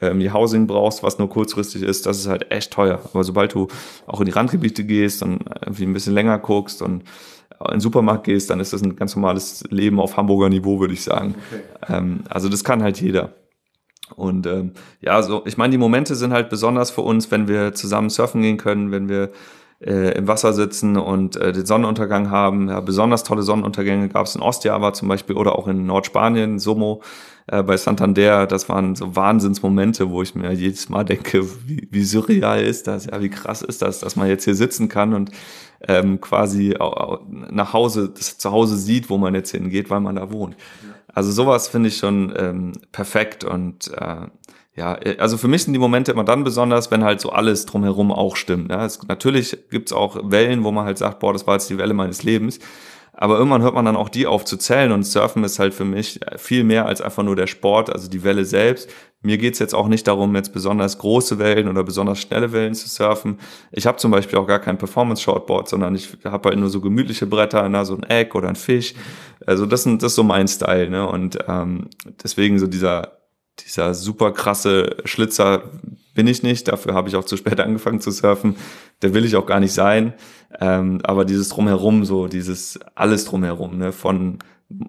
[SPEAKER 2] ähm, die Housing brauchst, was nur kurzfristig ist, das ist halt echt teuer. Aber sobald du auch in die Randgebiete gehst und irgendwie ein bisschen länger guckst und in den Supermarkt gehst, dann ist das ein ganz normales Leben auf Hamburger Niveau, würde ich sagen. Okay. Ähm, also das kann halt jeder. Und ähm, ja, so, ich meine, die Momente sind halt besonders für uns, wenn wir zusammen surfen gehen können, wenn wir äh, im Wasser sitzen und äh, den Sonnenuntergang haben. Ja, besonders tolle Sonnenuntergänge gab es in Ostjava zum Beispiel oder auch in Nordspanien, Somo äh, bei Santander. Das waren so Wahnsinnsmomente, wo ich mir jedes Mal denke, wie, wie surreal ist das, ja, wie krass ist das, dass man jetzt hier sitzen kann und ähm, quasi nach Hause, das zu Hause sieht, wo man jetzt hingeht, weil man da wohnt. Also sowas finde ich schon ähm, perfekt und äh, ja, also für mich sind die Momente immer dann besonders, wenn halt so alles drumherum auch stimmt. Ja, es, natürlich gibt's auch Wellen, wo man halt sagt, boah, das war jetzt die Welle meines Lebens. Aber irgendwann hört man dann auch die auf zu zählen und Surfen ist halt für mich viel mehr als einfach nur der Sport, also die Welle selbst. Mir geht's jetzt auch nicht darum, jetzt besonders große Wellen oder besonders schnelle Wellen zu surfen. Ich habe zum Beispiel auch gar kein Performance-Shortboard, sondern ich habe halt nur so gemütliche Bretter, na, so ein Egg oder ein Fisch. Also das, sind, das ist so mein Style. Ne? Und ähm, deswegen so dieser dieser super krasse Schlitzer bin ich nicht. Dafür habe ich auch zu spät angefangen zu surfen. Der will ich auch gar nicht sein. Ähm, aber dieses drumherum, so dieses alles drumherum, ne, von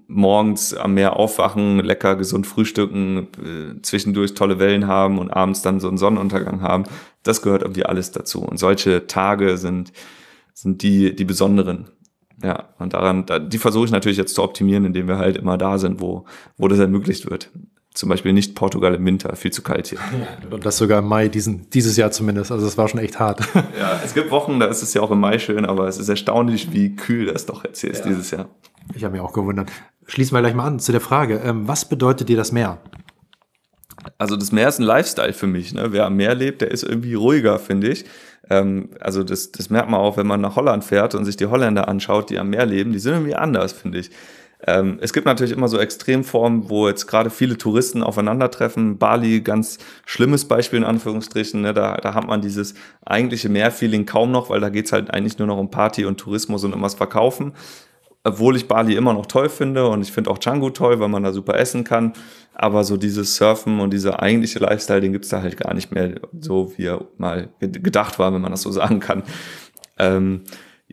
[SPEAKER 2] morgens am Meer aufwachen, lecker gesund frühstücken, äh, zwischendurch tolle Wellen haben und abends dann so einen Sonnenuntergang haben, das gehört irgendwie alles dazu. Und solche Tage sind, sind die, die besonderen. Ja, und daran, die versuche ich natürlich jetzt zu optimieren, indem wir halt immer da sind, wo, wo das ermöglicht wird zum Beispiel nicht Portugal im Winter, viel zu kalt hier.
[SPEAKER 1] Und das sogar im Mai, diesen, dieses Jahr zumindest. Also es war schon echt hart. [LAUGHS]
[SPEAKER 2] Ja, es gibt Wochen, da ist es ja auch im Mai schön, aber es ist erstaunlich, wie kühl das doch jetzt hier ist ja. dieses Jahr.
[SPEAKER 1] Ich habe mich auch gewundert. Schließen wir gleich mal an zu der Frage. Ähm, was bedeutet dir das Meer?
[SPEAKER 2] Also das Meer ist ein Lifestyle für mich. Ne? Wer am Meer lebt, der ist irgendwie ruhiger, finde ich. Ähm, also das, das merkt man auch, wenn man nach Holland fährt und sich die Holländer anschaut, die am Meer leben. Die sind irgendwie anders, finde ich. Ähm, es gibt natürlich immer so Extremformen, wo jetzt gerade viele Touristen aufeinandertreffen. Bali, ganz schlimmes Beispiel in Anführungsstrichen. Ne? Da, da hat man dieses eigentliche Mehrfeeling kaum noch, weil da geht's halt eigentlich nur noch um Party und Tourismus und irgendwas verkaufen. Obwohl ich Bali immer noch toll finde und ich finde auch Canggu toll, weil man da super essen kann. Aber so dieses Surfen und dieser eigentliche Lifestyle, den gibt's da halt gar nicht mehr so, wie er mal gedacht war, wenn man das so [LAUGHS] sagen kann. Ähm,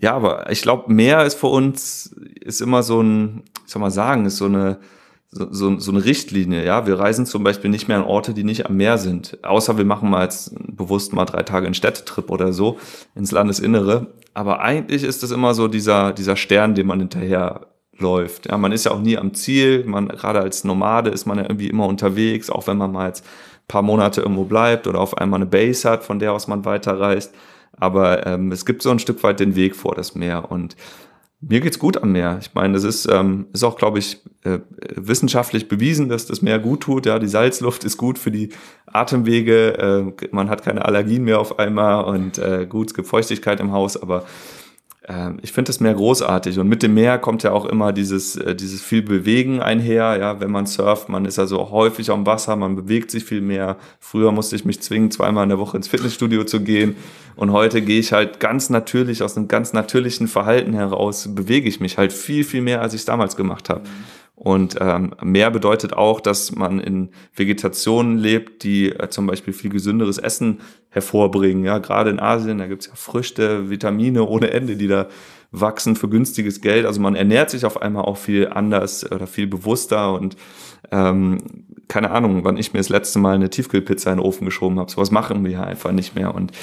[SPEAKER 2] ja, aber ich glaube, Meer ist für uns ist immer so ein, ich soll mal sagen, ist so eine so, so, so eine Richtlinie. Ja, wir reisen zum Beispiel nicht mehr an Orte, die nicht am Meer sind, außer wir machen mal jetzt bewusst mal drei Tage einen Städtetrip oder so ins Landesinnere. Aber eigentlich ist es immer so dieser dieser Stern, den man hinterher läuft. Ja, man ist ja auch nie am Ziel. Man gerade als Nomade ist man ja irgendwie immer unterwegs, auch wenn man mal jetzt paar Monate irgendwo bleibt oder auf einmal eine Base hat, von der aus man weiterreist. Aber ähm, es gibt so ein Stück weit den Weg vor das Meer und mir geht's gut am Meer. Ich meine, das ist, ähm, ist auch, glaube ich, äh, wissenschaftlich bewiesen, dass das Meer gut tut. Ja, die Salzluft ist gut für die Atemwege. Äh, man hat keine Allergien mehr auf einmal und äh, gut, es gibt Feuchtigkeit im Haus. Aber ich finde es mehr großartig und mit dem Meer kommt ja auch immer dieses, äh, dieses viel Bewegen einher, ja, wenn man surft, man ist ja so häufig am Wasser, man bewegt sich viel mehr. Früher musste ich mich zwingen, zweimal in der Woche ins Fitnessstudio zu gehen und heute gehe ich halt ganz natürlich, aus einem ganz natürlichen Verhalten heraus, bewege ich mich halt viel, viel mehr, als ich es damals gemacht habe. Und ähm, mehr bedeutet auch, dass man in Vegetationen lebt, die äh, zum Beispiel viel gesünderes Essen hervorbringen. Ja, gerade in Asien, da gibt's ja Früchte, Vitamine ohne Ende, die da wachsen für günstiges Geld. Also man ernährt sich auf einmal auch viel anders oder viel bewusster und ähm, keine Ahnung, wann ich mir das letzte Mal eine Tiefkühlpizza in den Ofen geschoben habe. Sowas machen wir ja einfach nicht mehr. Und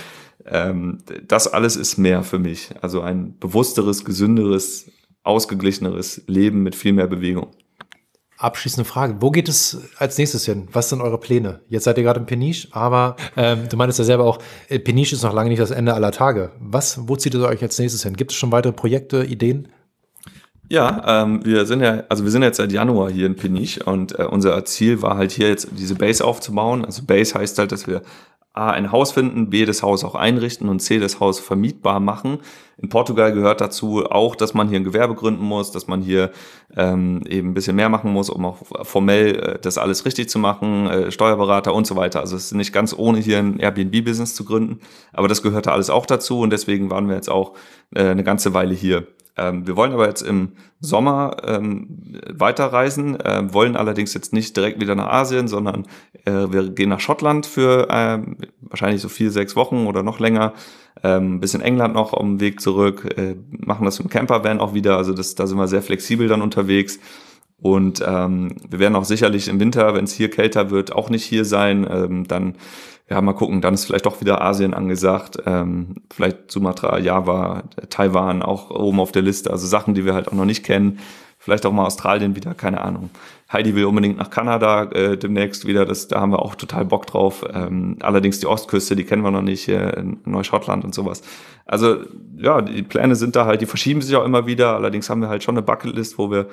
[SPEAKER 2] ähm, das alles ist mehr für mich. Also ein bewussteres, gesünderes, ausgeglicheneres Leben mit viel mehr Bewegung.
[SPEAKER 1] Abschließende Frage. Wo geht es als nächstes hin? Was sind eure Pläne? Jetzt seid ihr gerade in Peniche, aber ähm, du meinst ja selber auch, äh, Peniche ist noch lange nicht das Ende aller Tage. Was, wo zieht ihr euch als nächstes hin? Gibt es schon weitere Projekte, Ideen?
[SPEAKER 2] Ja, ähm, wir sind ja, also wir sind jetzt seit Januar hier in Peniche und äh, unser Ziel war halt hier jetzt diese Base aufzubauen. Also Base heißt halt, dass wir A, ein Haus finden, B, das Haus auch einrichten und C, das Haus vermietbar machen. In Portugal gehört dazu auch, dass man hier ein Gewerbe gründen muss, dass man hier ähm, eben ein bisschen mehr machen muss, um auch formell äh, das alles richtig zu machen, äh, Steuerberater und so weiter. Also es ist nicht ganz ohne hier ein Airbnb-Business zu gründen, aber das gehörte alles auch dazu und deswegen waren wir jetzt auch äh, eine ganze Weile hier. Ähm, wir wollen aber jetzt im Sommer ähm, weiterreisen, äh, wollen allerdings jetzt nicht direkt wieder nach Asien, sondern äh, wir gehen nach Schottland für äh, wahrscheinlich so vier, sechs Wochen oder noch länger. Ähm, bisschen England noch auf dem Weg zurück, äh, machen das im Campervan auch wieder. Also das, da sind wir sehr flexibel dann unterwegs. Und ähm, wir werden auch sicherlich im Winter, wenn es hier kälter wird, auch nicht hier sein. Ähm, dann ja, mal gucken, dann ist vielleicht doch wieder Asien angesagt, ähm, vielleicht Sumatra, Java, Taiwan auch oben auf der Liste, also Sachen, die wir halt auch noch nicht kennen, vielleicht auch mal Australien wieder, keine Ahnung. Heidi will unbedingt nach Kanada äh, demnächst wieder, das, da haben wir auch total Bock drauf. Ähm, allerdings die Ostküste, die kennen wir noch nicht, in Neuschottland und sowas. Also ja, die Pläne sind da halt, die verschieben sich auch immer wieder, allerdings haben wir halt schon eine Bucketlist, wo wir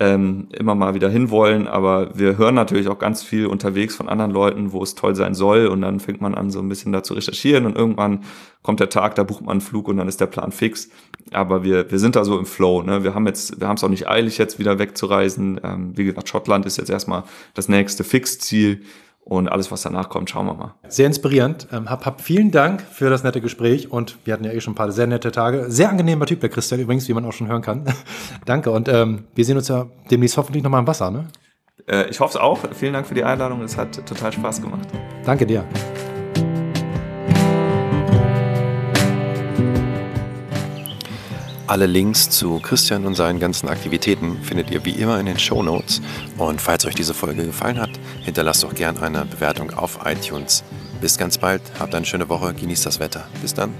[SPEAKER 2] ähm, immer mal wieder hinwollen. Aber wir hören natürlich auch ganz viel unterwegs von anderen Leuten, wo es toll sein soll. Und dann fängt man an, so ein bisschen da zu recherchieren. Und irgendwann kommt der Tag, da bucht man einen Flug und dann ist der Plan fix. Aber wir, wir sind da so im Flow. Ne? Wir haben jetzt, wir haben es auch nicht eilig, jetzt wieder wegzureisen. Ähm, wie gesagt, Schottland ist jetzt erstmal das nächste Fixziel. Und alles, was danach kommt, schauen wir mal.
[SPEAKER 1] Sehr inspirierend. Ähm, hab, hab vielen Dank für das nette Gespräch und wir hatten ja eh schon ein paar sehr nette Tage. Sehr angenehmer Typ, der Christian übrigens, wie man auch schon hören kann. [LAUGHS] Danke und ähm, wir sehen uns ja demnächst hoffentlich nochmal im Wasser, ne?
[SPEAKER 2] Äh, ich hoffe es auch. Vielen Dank für die Einladung. Es hat total Spaß gemacht.
[SPEAKER 1] Danke dir.
[SPEAKER 3] Alle Links zu Christian und seinen ganzen Aktivitäten findet ihr wie immer in den Show Notes. Und falls euch diese Folge gefallen hat, hinterlasst doch gerne eine Bewertung auf iTunes. Bis ganz bald, habt eine schöne Woche, genießt das Wetter. Bis dann.